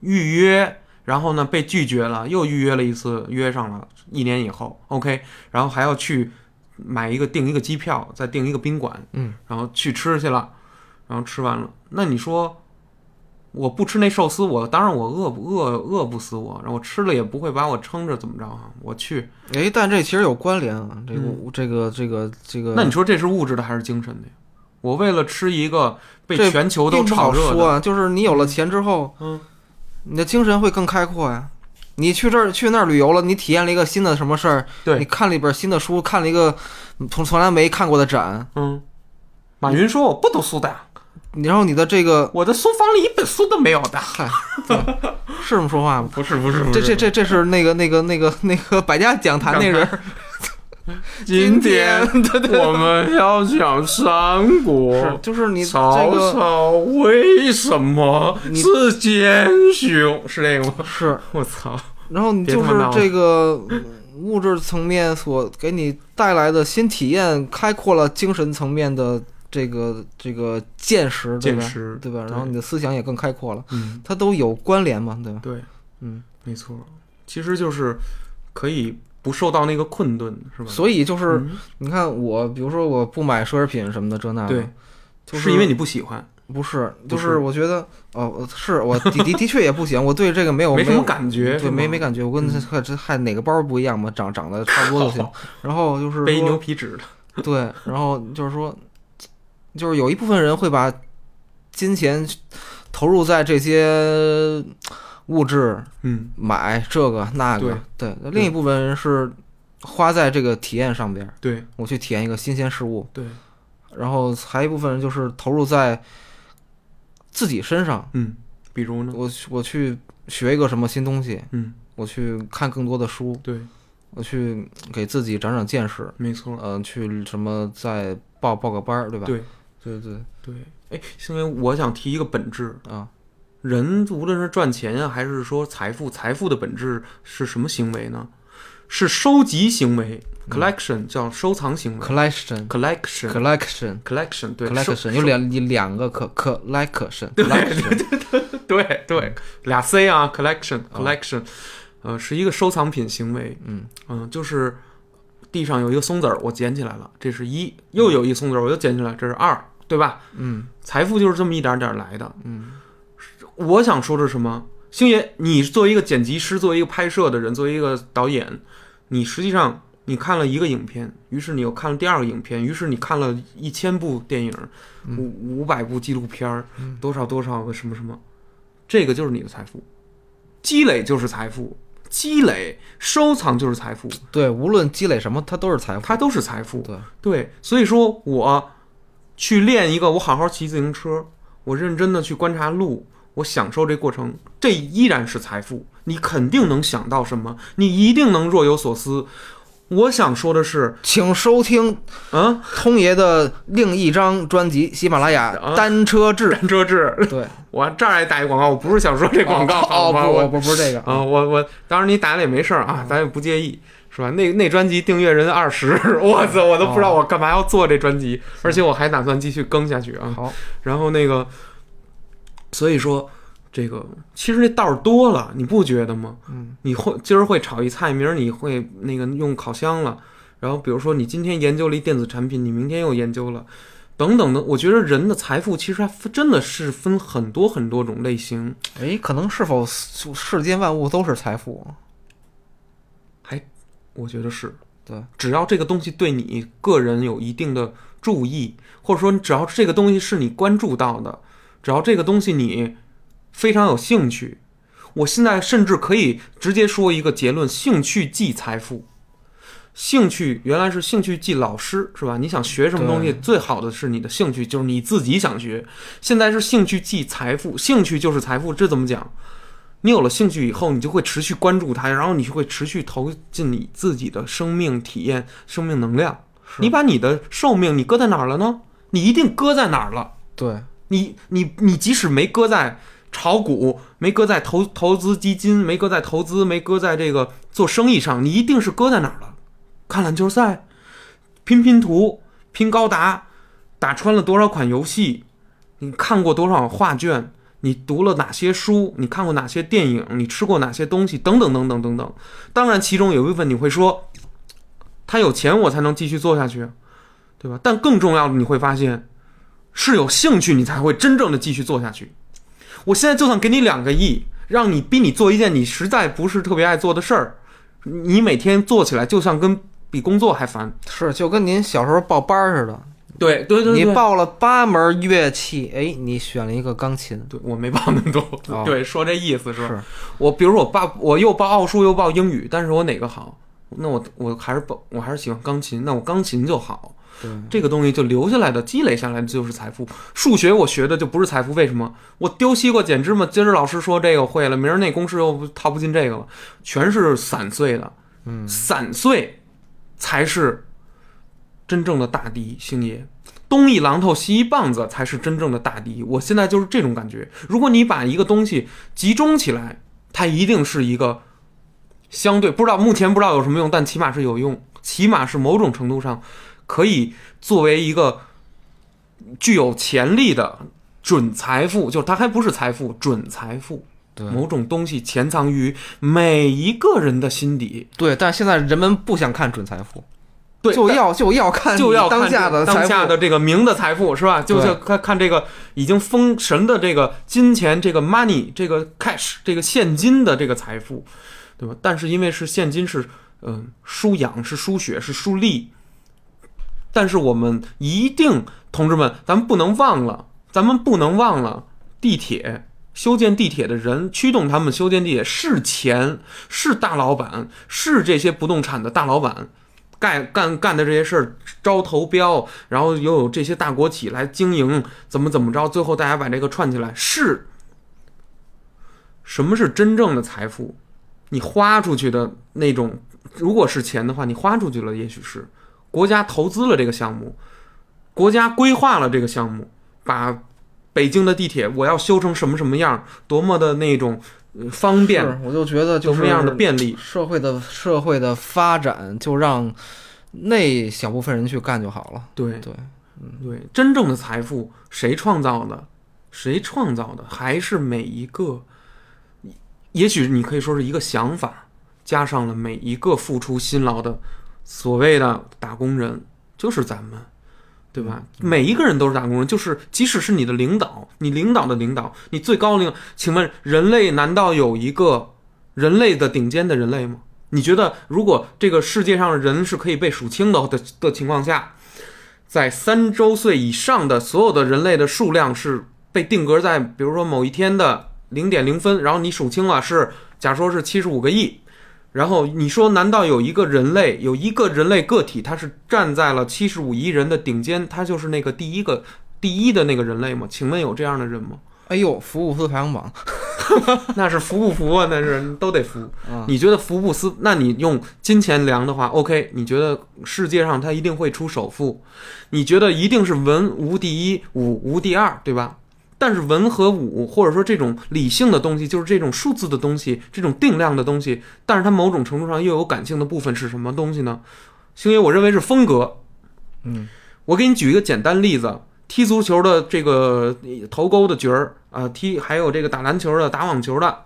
S1: 预约，然后呢被拒绝了，又预约了一次，约上了，一年以后，OK，然后还要去买一个订一个机票，再订一个宾馆，
S2: 嗯，
S1: 然后去吃去了，然后吃完了，那你说我不吃那寿司，我当然我饿不饿饿不死我，然后我吃了也不会把我撑着怎么着啊？我去。
S2: 哎，但这其实有关联啊，这个、
S1: 嗯
S2: 这个这个这个，
S1: 那你说这是物质的还是精神的呀？我为了吃一个被全球都炒热的，
S2: 说啊，就是你有了钱之后，
S1: 嗯，
S2: 你的精神会更开阔呀。你去这儿去那儿旅游了，你体验了一个新的什么事儿？
S1: 对
S2: 你看了一本新的书，看了一个从从来没看过的展，
S1: 嗯，马云说我不读书的呀，
S2: 然后你的这个，
S1: 我的书房里一本书都没有的。
S2: 嗨，<laughs> 对是这么说话吗？
S1: 不是不是
S2: 这这这这是那个那个那个那个百家讲坛那人，<laughs>
S1: 今天我们要讲三
S2: 是
S1: 国。
S2: 就是你这
S1: 曹操为什么是奸雄？是这个吗？
S2: 是，<laughs>
S1: 我操！
S2: 然后你就是这个嗯物质层面所给你带来的新体验，开阔了精神层面的这个这个见识，对吧？
S1: 见识
S2: 对吧？然后你的思想也更开阔了，
S1: 嗯，
S2: 它都有关联嘛，对吧？
S1: 对，
S2: 嗯，
S1: 没错，其实就是可以不受到那个困顿，是吧？
S2: 所以就是、
S1: 嗯。
S2: 你看我，比如说我不买奢侈品什么的，这那的，
S1: 对，
S2: 就是
S1: 因为你不喜欢，
S2: 不是，就是。是我觉得哦，是我的的的确也不行，我对这个没有 <laughs>
S1: 没什么
S2: 有
S1: 感觉，
S2: 对，没没感觉，我跟
S1: 嗯。
S2: 这这还哪个包不一样嘛，长长得差不多就行。<laughs> 然后就是
S1: 背牛，皮纸的，
S2: 对，然后就是说，就是有一部分人会把金钱投入在这些物质
S1: 嗯，
S2: 买这个那个，对，那另一部分人是花在这个体验上边儿，
S1: 对。
S2: 我去体验一个新鲜事物，
S1: 对，
S2: 然后还有一部分人就是投入在自己身上，
S1: 嗯，比如呢，
S2: 我去我去学一个什么新东西，
S1: 嗯，
S2: 我去看更多的书，
S1: 对，
S2: 我去给自己长长见识，
S1: 没错，
S2: 嗯、去什么再报报个班儿，对吧？
S1: 对
S2: 对对。
S1: 对，哎，因为我想提一个本质，
S2: 啊，
S1: 人无论是赚钱呀，还是说财富，财富的本质是什么行为呢？是收集行为，collection 叫收藏行为。
S2: Collection，collection
S1: collection
S2: collection
S1: 对
S2: collection 有两两个可 collection collection
S1: 对对俩 C 啊，collection collection，呃，是一个收藏品行为，
S2: 嗯。
S1: 嗯，就是地上有一个松子儿，我捡起来了，这是一；又有一松子儿，我又捡起来，这是二，对吧？
S2: 嗯。
S1: 财富就是这么一点点儿来的。
S2: 嗯
S1: 我想说的是什么？星爷，你作为一个剪辑师，作为一个拍摄的人，作为一个导演，你实际上你看了一个影片，于是你又看了第二个影片，于是你看了一千部电影，五五百部纪录片儿，多少多少个什么什么，这个就是你的财富，积累就是财富，积累收藏就是财富，
S2: 对，无论积累什么，它都是财富。
S1: 它都是财富。
S2: 对
S1: 对，所以说我去练一个，我好好骑自行车，我认真的去观察路，我享受这过程，这依然是财富。你肯定能想到什么，你一定能若有所思。我想说的是，
S2: 请收听
S1: 嗯，
S2: 通爷的另一张专辑《喜马拉雅
S1: 啊
S2: 单车志》。
S1: 单车志，
S2: 对，<laughs>
S1: 我这儿还打一广告，我不是想说这广告，好
S2: 哦，
S1: 吗？
S2: 不，
S1: 我
S2: 不不是这个
S1: 啊，我我当然你打了也没事儿啊，咱也不介意，是吧？那那专辑订阅人二十，<laughs> 我操，我都不知道我干嘛要做这专辑，而且我还打算继续更下去啊。
S2: 好，
S1: 然后那个，所以说这个其实这道儿多了，你不觉得吗？
S2: 嗯，
S1: 你会今儿会炒一菜，明儿你会那个用烤箱了，然后比如说你今天研究了一电子产品，你明天又研究了。等等的，我觉得人的财富其实还分真的是分很多很多种类型，
S2: 哎，可能是否世世间万物都是财富？
S1: 还我觉得是
S2: 对，
S1: 只要这个东西对你个人有一定的注意，或者说只要这个东西是你关注到的，只要这个东西你非常有兴趣，我现在甚至可以直接说一个结论：兴趣即财富。兴趣原来是兴趣即老师，是吧？你想学什么东西，最好的是你的兴趣，就是你自己想学。现在是兴趣即财富，兴趣就是财富，这怎么讲？你有了兴趣以后，你就会持续关注它，然后你就会持续投进你自己的生命体验、生命能量。你把你的寿命你搁在哪儿了呢？你一定搁在哪儿了。
S2: 对，
S1: 你你你即使没搁在炒股，没搁在投投资基金，没搁在投资，没搁在这个做生意上，你一定是搁在哪儿了？看篮球赛，拼拼图，拼高达，打穿了多少款游戏？你看过多少画卷？你读了哪些书？你看过哪些电影？你吃过哪些东西？等等等等等等。当然，其中有一部分你会说，他有钱我才能继续做下去，对吧？但更重要的，你会发现，是有兴趣你才会真正的继续做下去。我现在就算给你两个亿，让你逼你做一件你实在不是特别爱做的事儿，你每天做起来就像跟比工作还烦。
S2: 是就跟您小时候报班儿似的，
S1: 对对对
S2: 你报了八门乐器，哎，你选了一个钢琴，
S1: 对我没报那么多，
S2: 哦
S1: 对，说这意思是？
S2: 是
S1: 我比如说我报我又报奥数又报英语，但是我哪个好？那我我还是报我还是喜欢钢琴，那我钢琴就好。
S2: 对，
S1: 这个东西就留下来的、积累下来的就是财富。数学我学的就不是财富，为什么？我丢西瓜捡芝麻，今儿老师说这个会了，明儿那公式又套不进这个了，全是散碎的。
S2: 嗯，
S1: 散碎才是真正的大敌星爷。东一榔头西一棒子才是真正的大敌。我现在就是这种感觉。如果你把一个东西集中起来，它一定是一个相对不知道目前不知道有什么用，但起码是有用，起码是某种程度上可以作为一个具有潜力的准财富，就是它还不是财富，准财富。
S2: 对
S1: 某种东西潜藏于每一个人的心底，
S2: 对，但现在人们不想看准财富，
S1: 对，
S2: 就要就要看
S1: 就要
S2: 你当下的
S1: 当下的这个名的财富是吧？就是看看这个已经封神的这个金钱，这个 money，这个 cash，这个现金的这个财富，对吧？但是因为是现金是嗯、输氧是输血是输力，但是我们一定同志们，咱们不能忘了，咱们不能忘了地铁。修建地铁的人，驱动他们修建地铁是钱，是大老板，是这些不动产的大老板，干干干的这些事儿，招投标，然后又有这些大国企来经营，怎么怎么着，最后大家把这个串起来，是什么是真正的财富？你花出去的那种，如果是钱的话，你花出去了，也许是国家投资了这个项目，国家规划了这个项目，把北京的地铁我要修成什么什么样，多么的那种呃方便，
S2: 我就觉得就是
S1: 多么样的便利，
S2: 社会的社会的发展，就让那小部分人去干就好了。
S1: 对
S2: 对，
S1: 对，真正的财富谁创造的？谁创造的？还是每一个，也许你可以说是一个想法，加上了每一个付出辛劳的所谓的打工人，就是咱们，对吧？每一个人都是打工人，就是即使是你的领导，你领导的领导，你最高领，请问人类难道有一个人类的顶尖的人类吗？你觉得，如果这个世界上人是可以被数清的的的情况下，在三周岁以上的所有的人类的数量是被定格在，比如说某一天的零点零分，然后你数清了是，假说是七十五个亿，然后你说，难道有一个人类，有一个人类个体，他是站在了七十五亿人的顶尖，他就是那个第一个第一的那个人类吗？请问有这样的人吗？
S2: 哎呦，福布斯排行榜，<laughs>
S1: 那是服不服啊？那是都得服。
S2: 啊，
S1: 你觉得福布斯？那你用金钱量的话，OK？你觉得世界上他一定会出首富？你觉得一定是文无第一，武无第二，对吧？但是文和武，或者说这种理性的东西，就是这种数字的东西，这种定量的东西，但是它某种程度上又有感性的部分，是什么东西呢？星爷，我认为是风格。
S2: 嗯，
S1: 我给你举一个简单例子：踢足球的这个头钩的角儿啊，踢还有这个打篮球的、打网球的，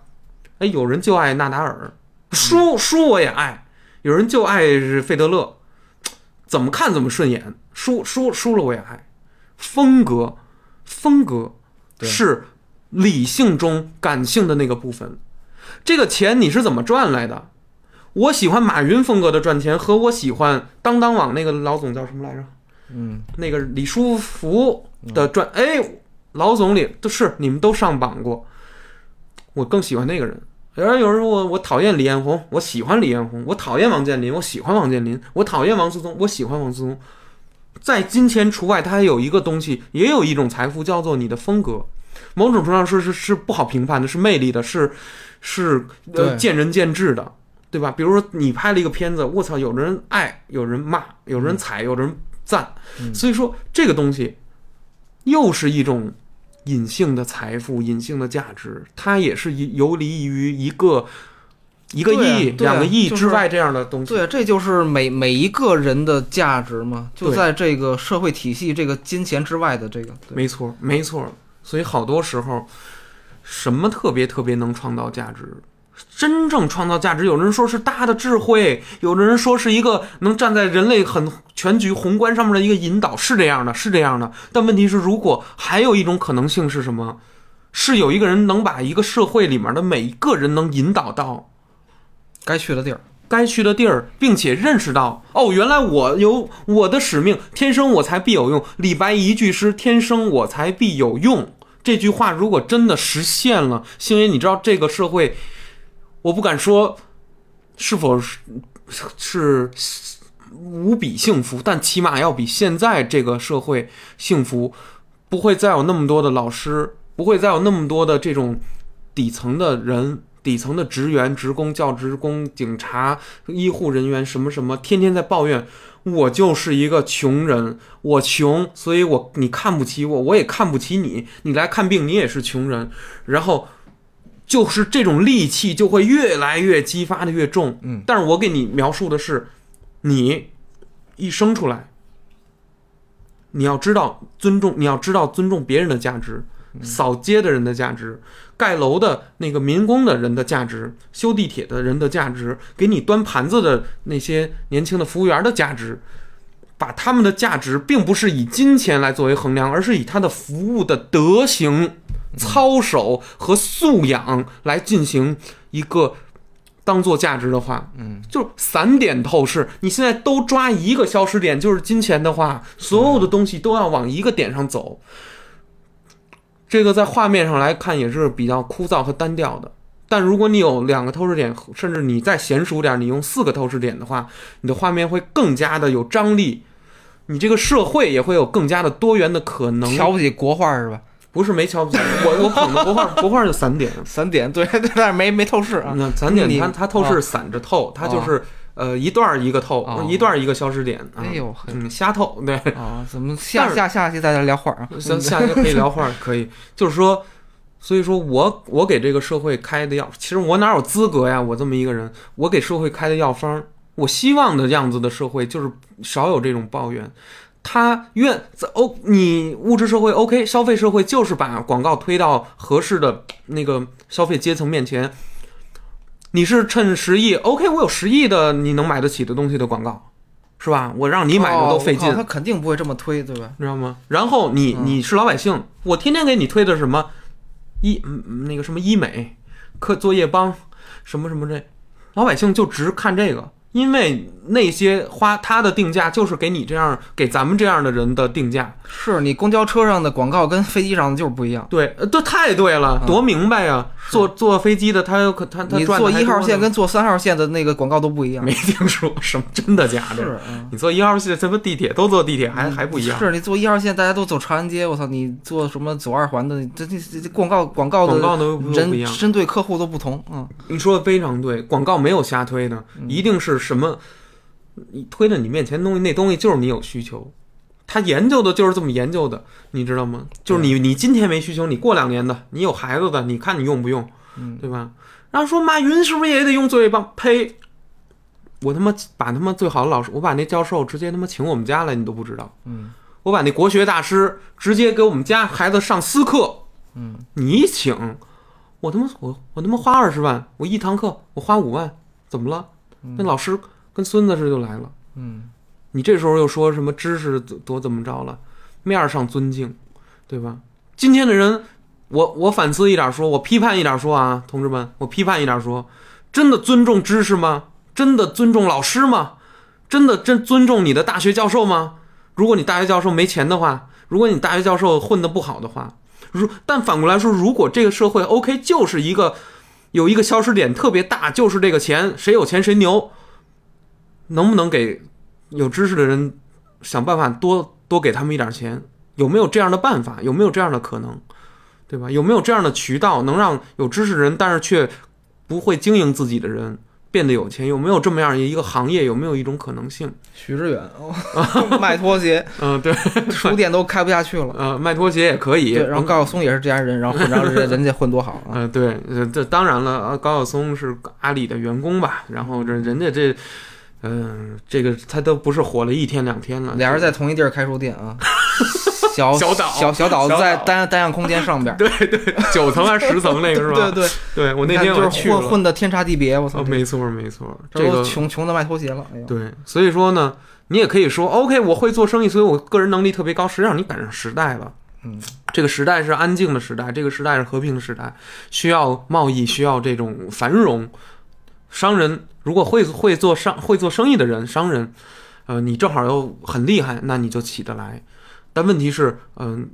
S1: 哎，有人就爱纳达尔，输输我也爱；有人就爱是费德勒，怎么看怎么顺眼，输输输了我也爱。风格，风格
S2: 对
S1: 是理性中感性的那个部分。这个钱你是怎么赚来的？我喜欢马云风格的赚钱，和我喜欢当当网那个老总叫什么来着？
S2: 嗯，
S1: 那个李书福的赚，哎，老总里都是你们都上榜过，我更喜欢那个人。有人有人说我我讨厌李彦宏，我喜欢李彦宏；我讨厌王健林，我喜欢王健林；我讨厌王思聪，我喜欢王思聪。在金钱除外，它还有一个东西，也有一种财富，叫做你的风格。某种程度上是是是不好评判的，是魅力的，是是呃见仁见智的，对吧？比如说你拍了一个片子，我操，有人爱，有人骂，有人踩，有人赞，
S2: 嗯
S1: 所以说这个东西又是一种隐性的财富、隐性的价值，它也是一游离于一个一个亿、两个亿之外这样的东西。
S2: 对，这就是每每一个人的价值嘛，就在这个社会体系、这个金钱之外的这个。
S1: 没错，没错。所以好多时候，什么特别特别能创造价值？真正创造价值，有人说是大的智慧，有的人说是一个能站在人类很全局宏观上面的一个引导，是这样的，是这样的。但问题是，如果还有一种可能性是什么？是有一个人能把一个社会里面的每一个人能引导到
S2: 该去的地儿。
S1: 该去的地儿，并且认识到哦，原来我有我的使命，天生我才必有用。李白一句诗“天生我才必有用”这句话，如果真的实现了，星爷，你知道这个社会，我不敢说是否是是无比幸福，但起码要比现在这个社会幸福。不会再有那么多的老师，不会再有那么多的这种底层的人。底层的职员、职工、教职工、警察、医护人员什么什么，天天在抱怨，我就是一个穷人，我穷，所以我你看不起我，我也看不起你，你来看病你也是穷人，然后就是这种戾气就会越来越激发的越重。
S2: 嗯，
S1: 但是我给你描述的是，你一生出来，你要知道尊重，你要知道尊重别人的价值，扫街的人的价值，盖楼的那个民工的人的价值，修地铁的人的价值，给你端盘子的那些年轻的服务员的价值，把他们的价值并不是以金钱来作为衡量，而是以他的服务的德行、操守和素养来进行一个当做价值的话，
S2: 嗯，
S1: 就散点透视。你现在都抓一个消失点，就是金钱的话，所有的东西都要往一个点上走。这个在画面上来看也是比较枯燥和单调的。但如果你有两个透视点，甚至你再娴熟点，你用四个透视点的话，你的画面会更加的有张力，你这个社会也会有更加的多元的可能。
S2: 瞧不起国画是吧？
S1: 不是没瞧不起，我我捧的国画，国画就散点。
S2: 散点，对对，但是没没透视啊。
S1: 那散点
S2: 你
S1: 它它透视散着透，它就是呃一段儿一个透
S2: 哦，
S1: 一段儿一个消失点。啊
S2: 哎呦
S1: 瞎透 <laughs> 对。
S2: 啊，怎么下下下期再来聊画啊？
S1: 下下期可以聊会儿，可以，就是说，所以说我我给这个社会开的药，其实我哪有资格呀？我这么一个人，我给社会开的药方，我希望的样子的社会就是少有这种抱怨。他愿在哦，你物质社会 OK，消费社会就是把广告推到合适的那个消费阶层面前。你是趁十亿 OK，我有十亿的你能买得起的东西的广告，是吧？我让你买的都费劲，
S2: 哦他肯定不会这么推，对吧？
S1: 你知道吗？然后你
S2: 嗯
S1: 你是老百姓，我天天给你推的什么医嗯嗯那个什么医美、课作业帮，什么什么这，老百姓就只看这个，因为那些花它的定价就是给你这样给咱们这样的人的定价。
S2: 是你公交车上的广告跟飞机上的就是不一样。
S1: 对，呃这太对了，
S2: 嗯
S1: 多明白呀！坐坐飞机的他有可他他
S2: 你坐一号线跟坐三号线的那个广告都不一样。
S1: 没听说什么真的假的？你坐一号线，什么地铁都坐地铁，还还不一样。
S2: 是你坐一号线，大家都走长安街，我操！你坐什么走二环的，<laughs> 这这这这广告广告的
S1: 广告都都不一
S2: 人
S1: 样。
S2: 针对客户都不同，嗯，
S1: 你说的非常对，广告没有瞎推的，一定是什么，你推到你面前东西，那东西就是你有需求，他研究的就是这么研究的，你知道吗？就是你你今天没需求，你过两年的，你有孩子的，你看你用不用，
S2: 嗯
S1: 对吧？然后说马云是不是也得用作业棒？呸！我他妈把他妈最好的老师，我把那教授直接他妈请我们家来，你都不知道。
S2: 嗯，
S1: 我把那国学大师直接给我们家孩子上私课。
S2: 嗯，
S1: 你请，我他妈我我他妈花二十万，我一堂课我花五万，怎么了？那老师跟孙子似的就来了。
S2: 嗯，
S1: 你这时候又说什么知识多多怎么着了？面儿上尊敬，对吧？今天的人，我我反思一点说，我批判一点说啊，同志们，我批判一点说，真的尊重知识吗？真的尊重老师吗？真的真尊重你的大学教授吗？如果你大学教授没钱的话，如果你大学教授混得不好的话，如但反过来说，如果这个社会 OK 就是一个有一个消失点特别大，就是这个钱，谁有钱谁牛，能不能给有知识的人想办法多多给他们一点钱？有没有这样的办法？有没有这样的可能？对吧？有没有这样的渠道能让有知识人，但是却不会经营自己的人变得有钱？有没有这么样一个行业？有没有一种可能性？<laughs>
S2: 徐志远哦 <laughs> 卖拖鞋，<laughs>
S1: 嗯、对，
S2: 书店都开不下去了。
S1: 嗯，卖拖鞋也可以。
S2: 对，然后高晓松也是这家人，然后然后人人家混多好啊。
S1: 呃，对，呃，这当然了，啊高晓松是阿里的员工吧？然后这人家这，嗯、这个他都不是火了一天两天了，
S2: 俩人在同一地儿开书店啊，小
S1: 小岛
S2: 小小岛在单单向空间上边儿。<laughs>
S1: 对对九层还是十层那个是吧？
S2: 对对，
S1: 对，我那天我
S2: 就是混，混的天差地别，我操
S1: 哦，！没错没错，
S2: 这
S1: 个
S2: 穷穷的卖拖鞋了，哎呦，
S1: 对，所以说呢，你也可以说，OK，我会做生意，所以我个人能力特别高。实际上你赶上时代了，
S2: 嗯，
S1: 这个时代是安静的时代，这个时代是和平的时代，需要贸易，需要这种繁荣。商人如果会会做商会做生意的人，商人，呃，你正好又很厉害，那你就起得来。但问题是，嗯、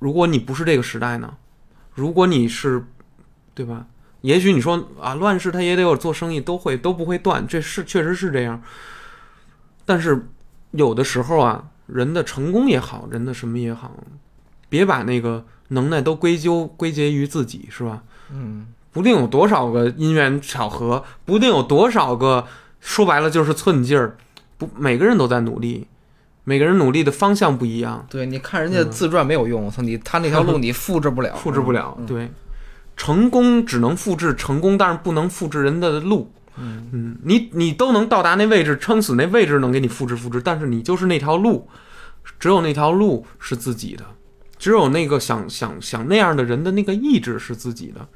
S1: 如果你不是这个时代呢？如果你是，对吧？也许你说啊，乱世他也得有做生意，都会都不会断，这是确实是这样。但是有的时候啊，人的成功也好，人的什么也好，别把那个能耐都归咎归结于自己，是吧？
S2: 嗯，
S1: 不定有多少个因缘巧合，不定有多少个说白了就是寸劲儿，不，每个人都在努力，每个人努力的方向不一样，
S2: 对，你看人家自传没有用，我操你他那条路你复制不了，<laughs>
S1: 复制不了。
S2: 嗯。
S1: 对，成功只能复制成功，但是不能复制人的路。
S2: 嗯。
S1: 嗯，你你都能到达那位置，撑死那位置能给你复制复制，但是你就是那条路，只有那条路是自己的，只有那个想想想那样的人的那个意志是自己的。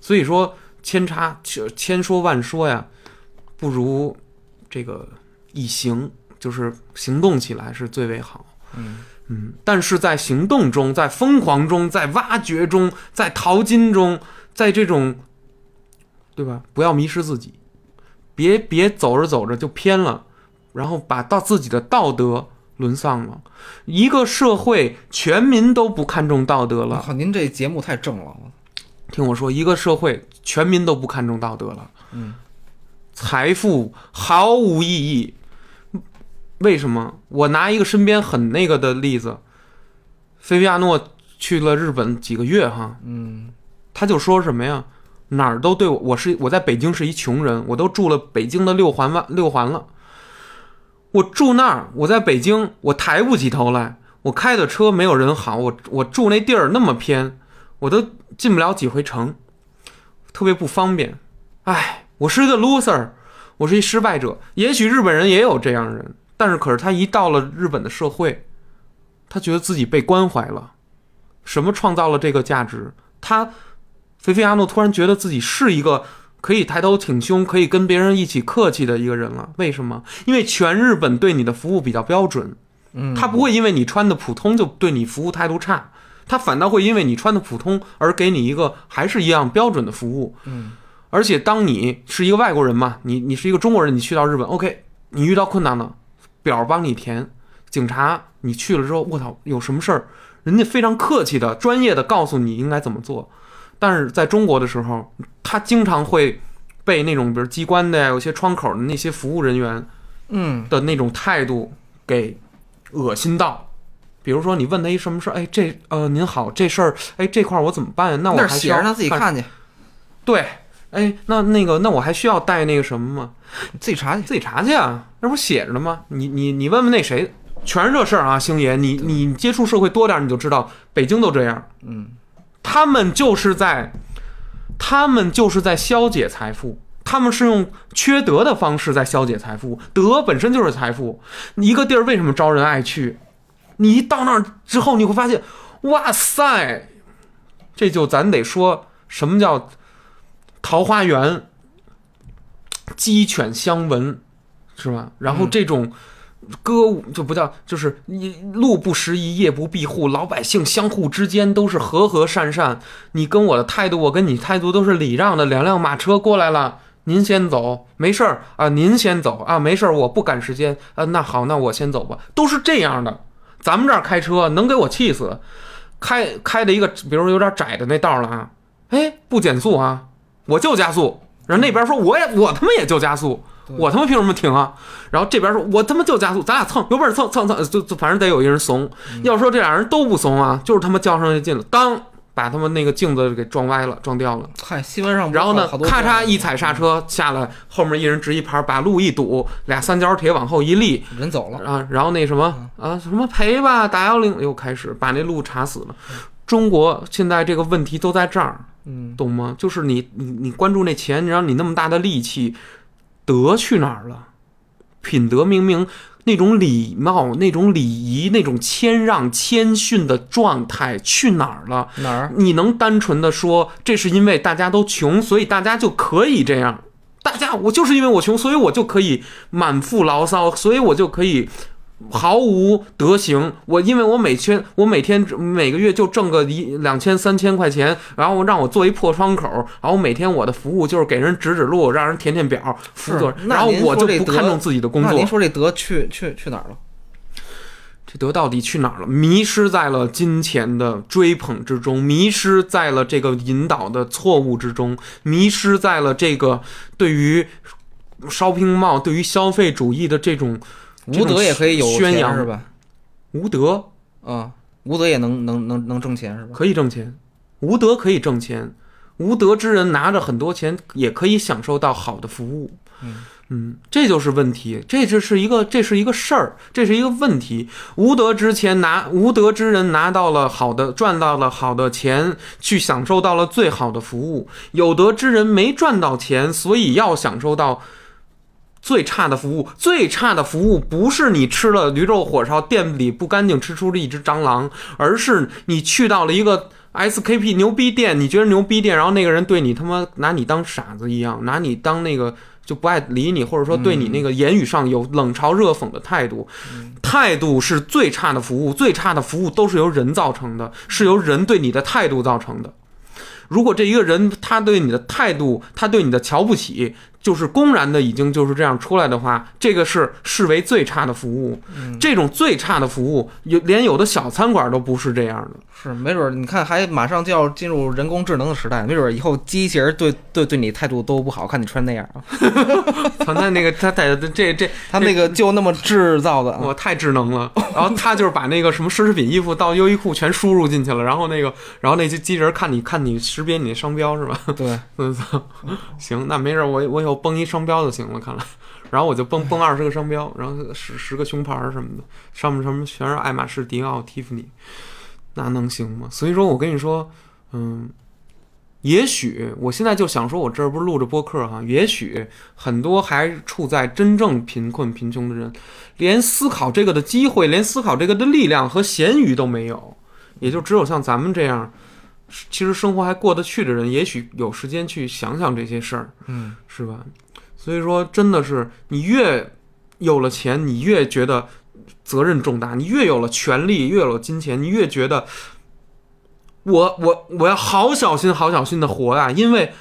S1: 所以说，千差千说万说呀，不如这个一行，就是行动起来是最为好。
S2: 嗯
S1: 嗯，但是在行动中，在疯狂中，在挖掘中，在淘金中，在这种，对吧？不要迷失自己，别别走着走着就偏了，然后把到自己的道德沦丧了。一个社会全民都不看重道德
S2: 我
S1: 了，
S2: 靠，您这节目太正了，
S1: 听我说，一个社会全民都不看重道德了，
S2: 嗯，
S1: 财富毫无意义。为什么？我拿一个身边很那个的例子，菲菲亚诺去了日本几个月哈，
S2: 嗯
S1: 他就说什么呀？哪儿都对我，我是我在北京是一穷人，我都住了北京的六环外六环了。我住那儿，我在北京，我抬不起头来。我开的车没有人好，我我住那地儿那么偏，我都进不了几回城，特别不方便。唉，我是一个 loser，我是一失败者。也许日本人也有这样的人，但是可是他一到了日本的社会，他觉得自己被关怀了。什么创造了这个价值？他菲菲阿诺突然觉得自己是一个可以抬头挺胸、可以跟别人一起客气的一个人了。为什么？因为全日本对你的服务比较标准，
S2: 嗯，
S1: 他不会因为你穿的普通就对你服务态度差，他反倒会因为你穿的普通而给你一个还是一样标准的服务。
S2: 嗯
S1: 而且当你是一个外国人嘛，你你是一个中国人，你去到日本，OK，你遇到困难了，表帮你填，警察你去了之后，我操，有什么事儿，人家非常客气的、专业的告诉你应该怎么做。但是在中国的时候，他经常会被那种比如机关的呀，有些窗口的那些服务人员
S2: 嗯，
S1: 的那种态度给恶心到。比如说，你问他一什么事儿，哎，这呃，您好，这事儿，哎，这块儿我怎么办呀？那我还
S2: 写着他自己看去，
S1: 对，哎，那那个，那我还需要带那个什么吗？
S2: 你自己查去。
S1: 自己查去啊，那不写着呢吗？你你你问问那谁，全是这事儿啊，星爷，你你接触社会多点儿，你就知道，北京都这样，
S2: 嗯，
S1: 他们就是在，他们就是在消解财富。他们是用缺德的方式在消解财富，德本身就是财富。一个地儿为什么招人爱去？你一到那儿之后，你会发现，哇塞，这就咱得说什么叫桃花源，鸡犬相闻，是吧？然后这种歌舞就不叫，就是你路不拾遗，夜不闭户，老百姓相互之间都是和和善善。你跟我的态度，我跟你态度都是礼让的。两辆马车过来了。您先走，没事儿啊。您先走啊，没事儿，我不赶时间啊。那好，那我先走吧。都是这样的。咱们这儿开车能给我气死，开开的一个，比如有点窄的那道了啊，哎，不减速啊，我就加速。然后那边说我也我他妈也就加速，我他妈凭什么停啊？然后这边说我他妈就加速，咱俩蹭，有本事蹭蹭蹭，就就反正得有一人怂。要说这俩人都不怂啊，就是他妈较上劲了，当把他们那个镜子给撞歪了，撞掉了。
S2: 嗨，新闻上
S1: 然后呢咔嚓一踩刹车下来，后面一人执一盘，把路一堵，俩三角铁往后一立，
S2: 人走了，
S1: 啊，然后那什么啊，什么赔吧，打幺零又开始把那路查死了。中国现在这个问题都在这儿，
S2: 嗯，
S1: 懂吗？就是你你你关注那钱，然后你那么大的力气，德去哪儿了？品德明明那种礼貌、那种礼仪、那种谦让、谦逊的状态去哪儿了？
S2: 哪儿？
S1: 你能单纯的说这是因为大家都穷，所以大家就可以这样？大家我就是因为我穷，所以我就可以满腹牢骚，所以我就可以毫无德行。我因为我每天我每天每个月就挣个一两千三千块钱，然后让我做一破窗口，然后每天我的服务就是给人指指路，让人填填表，辅佐，然后我就不看重自己的工作
S2: 那您。说这德去去去哪儿了？
S1: 这德到底去哪儿了？迷失在了金钱的追捧之中，迷失在了这个引导的错误之中，迷失在了这个对于 shopping mall、对于消费主义的这种
S2: 无德也可以有
S1: 宣扬
S2: 钱是吧？
S1: 无德
S2: 啊，无德也能能能能挣钱是吧？
S1: 可以挣钱，无德可以挣钱，无德之人拿着很多钱也可以享受到好的服务。
S2: 嗯
S1: 嗯，这就是问题，这就是一个，这是一个事儿，这是一个问题。无德之前拿，无德之人拿到了好的，赚到了好的钱，去享受到了最好的服务；有德之人没赚到钱，所以要享受到最差的服务。最差的服务不是你吃了驴肉火烧店里不干净吃出了一只蟑螂，而是你去到了一个 SKP 牛逼店，你觉得牛逼店，然后那个人对你他妈拿你当傻子一样，拿你当那个就不爱理你，或者说对你那个言语上有冷嘲热讽的态度。态度是最差的服务，最差的服务都是由人造成的，是由人对你的态度造成的。如果这一个人他对你的态度，他对你的瞧不起，就是公然的已经就是这样出来的话，这个是视为最差的服务。这种最差的服务，有连有的小餐馆都不是这样的。
S2: 是，没准儿你看还马上就要进入人工智能的时代，没准儿以后机器人对对对你态度都不好，看你穿那样啊，<laughs>
S1: 他那那个他他这这 <laughs>
S2: 他那个就那么制造的啊，
S1: 我太智能了。然后他就是把那个什么奢侈品衣服到优衣库全输入进去了，然后那个然后那些机器人看你看你识别你的商标是吧？
S2: 对，<laughs>
S1: 嗯，行，那没事，我我以崩一商标就行了，看来。<laughs> 然后我就崩崩二十个商标，然后十十个胸牌儿什么的，上面什么全是爱马仕、迪奥、蒂芙尼，那能行吗？所以说我跟你说，嗯，也许我现在就想说，我这儿不是录着播客哈，也许很多还处在真正贫困贫穷的人，连思考这个的机会，连思考这个的力量和闲鱼都没有，也就只有像咱们这样。其实生活还过得去的人，也许有时间去想想这些事儿，
S2: 嗯，
S1: 是吧？所以说，真的是你越有了钱，你越觉得责任重大；你越有了权利，越有了金钱，你越觉得我我我要好小心、好小心的活呀、因为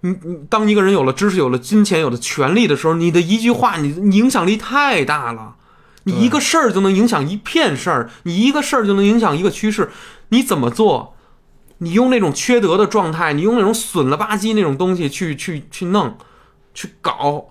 S1: 你你当一个人有了知识、有了金钱、有了权利的时候，你的一句话，你的影响力太大了。你一个事儿就能影响一片事儿，你一个事儿就能影响一个趋势。你怎么做？你用那种缺德的状态，你用那种损了吧唧那种东西去去去弄，去搞，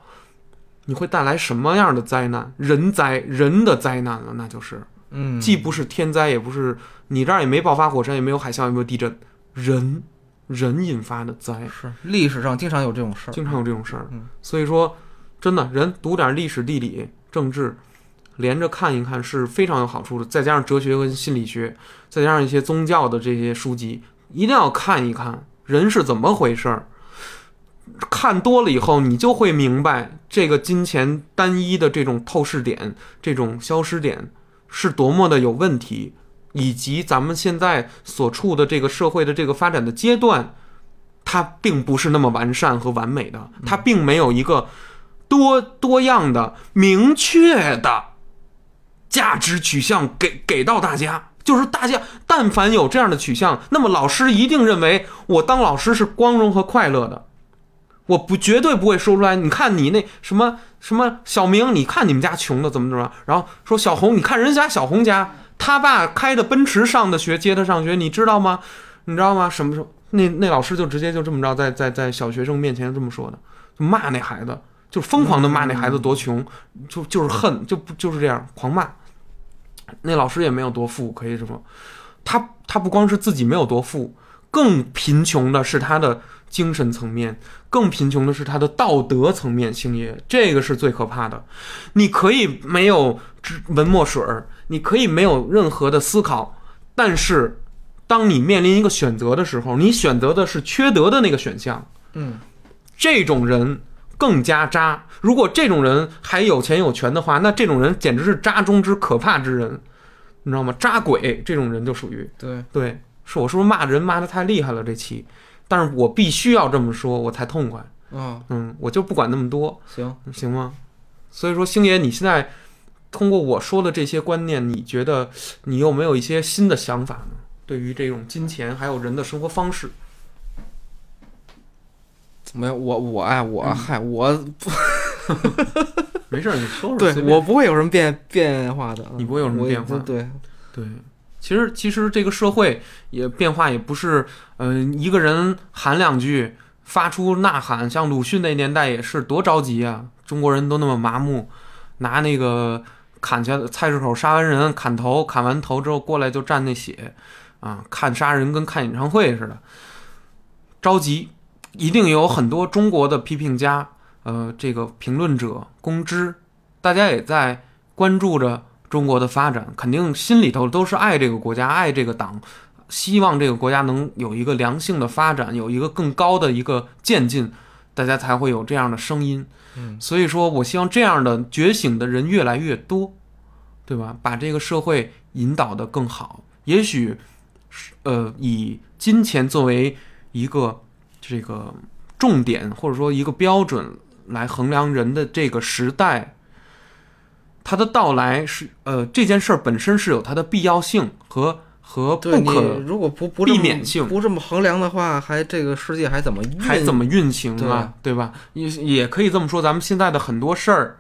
S1: 你会带来什么样的灾难？人灾，人的灾难了，那就是。
S2: 嗯，
S1: 既不是天灾，也不是你这儿也没爆发火山，也没有海啸，也没有地震，人人引发的灾，
S2: 是历史上经常有这种事儿。
S1: 经常有这种事儿。
S2: 嗯
S1: 所以说，真的人读点历史、地理、政治，连着看一看是非常有好处的。再加上哲学跟心理学，再加上一些宗教的这些书籍，一定要看一看人是怎么回事儿。看多了以后，你就会明白这个金钱单一的这种透视点、这种消失点是多么的有问题，以及咱们现在所处的这个社会的这个发展的阶段，它并不是那么完善和完美的，它并没有一个多多样的、明确的价值取向给给到大家。就是大家但凡有这样的取向，那么老师一定认为我当老师是光荣和快乐的。我不绝对不会说出来。你看你那什么什么小明，你看你们家穷的怎么怎么，然后说小红，你看人家小红家，他爸开的奔驰上的学，接他上学，你知道吗？你知道吗？什么时候那那老师就直接就这么着，在在在小学生面前这么说的，就骂那孩子，就疯狂的骂那孩子多穷，就就是恨，就不就是这样狂骂。那老师也没有多富，可以这么，他他不光是自己没有多富，更贫穷的是他的精神层面，更贫穷的是他的道德层面。星爷，这个是最可怕的。你可以没有知文墨水儿，你可以没有任何的思考，但是当你面临一个选择的时候，你选择的是缺德的那个选项。
S2: 嗯，
S1: 这种人更加渣。如果这种人还有钱有权的话，那这种人简直是渣中之可怕之人，你知道吗？渣鬼这种人就属于
S2: 对，
S1: 对，是我是不是骂人骂的太厉害了这期？但是我必须要这么说，我才痛快。
S2: 啊，
S1: 嗯，我就不管那么多，
S2: 行，
S1: 行吗？所以说，星爷，你现在通过我说的这些观念，你觉得你有没有一些新的想法呢？对于这种金钱还有人的生活方式，
S2: 没有我我哎我
S1: 嗯
S2: 嗨我 <laughs>
S1: 没事儿，你说说。
S2: 对我不会有什么变变化的，
S1: 你不会有什么变化
S2: 对，
S1: 对，其实其实这个社会也变化也不是，嗯、一个人喊两句，发出呐喊，像鲁迅那年代也是多着急啊！中国人都那么麻木，拿那个砍下菜市口杀完人砍头，砍完头之后过来就蘸那血，啊，看杀人跟看演唱会似的，着急，一定有很多中国的批评家，呃，这个评论者、公知，大家也在关注着中国的发展，肯定心里头都是爱这个国家、爱这个党，希望这个国家能有一个良性的发展，有一个更高的一个渐进，大家才会有这样的声音。
S2: 嗯，
S1: 所以说我希望这样的觉醒的人越来越多，对吧？把这个社会引导得更好。也许，呃，以金钱作为一个这个重点，或者说一个标准来衡量人的这个时代，它的到来是呃这件事儿本身是有它的必要性和和不可
S2: 如果不不
S1: 避免性
S2: 不这么衡量的话，还这个世界还怎么运
S1: 还怎么运行啊，对吧？也也可以这么说，咱们现在的很多事儿，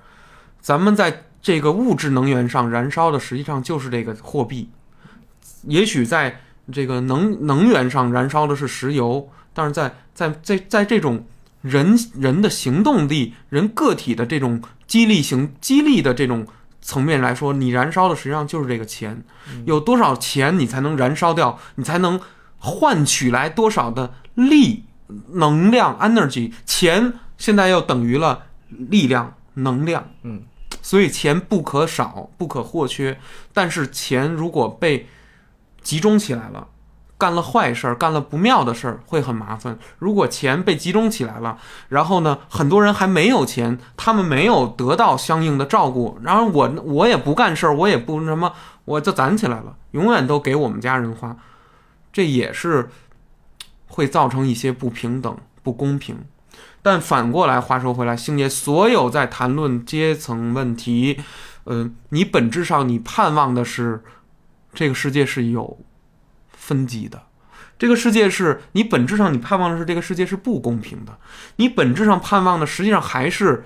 S1: 咱们在这个物质能源上燃烧的，实际上就是这个货币。也许在这个能能源上燃烧的是石油，但是在在在在这种人人的行动力、人个体的这种激励型激励的这种层面来说，你燃烧的实际上就是这个钱。有多少钱你才能燃烧掉？你才能换取来多少的力、能量、energy？钱现在又等于了力量、能量。
S2: 嗯，
S1: 所以钱不可少，不可或缺。但是钱如果被集中起来了，干了坏事儿，干了不妙的事儿，会很麻烦。如果钱被集中起来了，然后呢，很多人还没有钱，他们没有得到相应的照顾，然后我我也不干事儿，我也不什么，我就攒起来了，永远都给我们家人花，这也是会造成一些不平等、不公平。但反过来，话说回来，星爷，所有在谈论阶层问题，呃，你本质上你盼望的是这个世界是有分级的，这个世界是你本质上你盼望的是这个世界是不公平的，你本质上盼望的实际上还是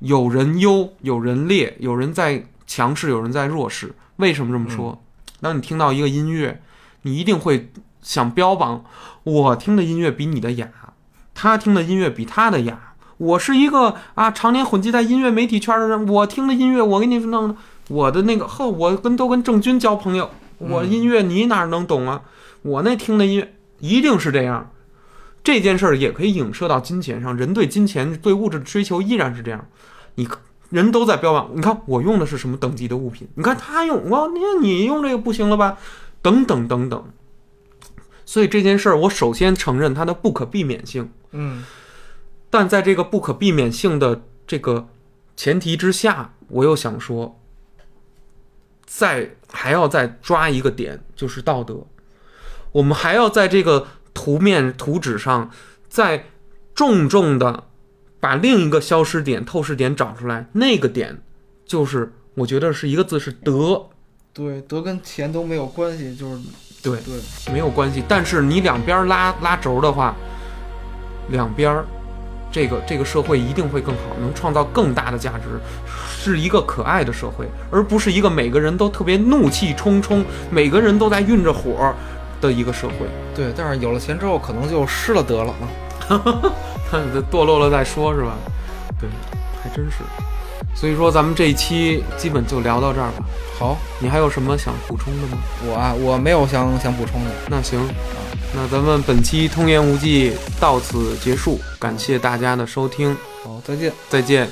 S1: 有人优，有人劣，有人在强势，有人在弱势。为什么这么说？当你听到一个音乐，你一定会想标榜我听的音乐比你的雅，他听的音乐比他的雅。我是一个啊，常年混迹在音乐媒体圈的人，我听的音乐，我给你弄我的那个呵，我跟都跟郑钧交朋友，我音乐你哪能懂啊？我那听的音乐一定是这样。这件事儿也可以影射到金钱上，人对金钱、对物质的追求依然是这样。你人都在标榜，你看我用的是什么等级的物品？你看他用，我你看你用这个不行了吧？等等等等。所以这件事儿，我首先承认它的不可避免性。
S2: 嗯
S1: 但在这个不可避免性的这个前提之下，我又想说，再还要再抓一个点，就是道德。我们还要在这个图面图纸上，再重重的把另一个消失点、透视点找出来。那个点，就是我觉得是一个字，是德，
S2: 对，德跟钱都没有关系，就是
S1: 对，
S2: 对，
S1: 没有关系。但是你两边拉拉轴的话，两边这个这个社会一定会更好，能创造更大的价值，是一个可爱的社会，而不是一个每个人都特别怒气冲冲，每个人都在运着火的一个社会。
S2: 对，但是有了钱之后，可能就失了德了啊。
S1: 看这堕落了再说，是吧？对，还真是。所以说，咱们这一期基本就聊到这儿吧。
S2: 好，
S1: 你还有什么想补充的吗？
S2: 我啊，我没有想想补充的。
S1: 那行，那咱们本期《通言无忌》到此结束，感谢大家的收听，
S2: 好，再见。
S1: 再见。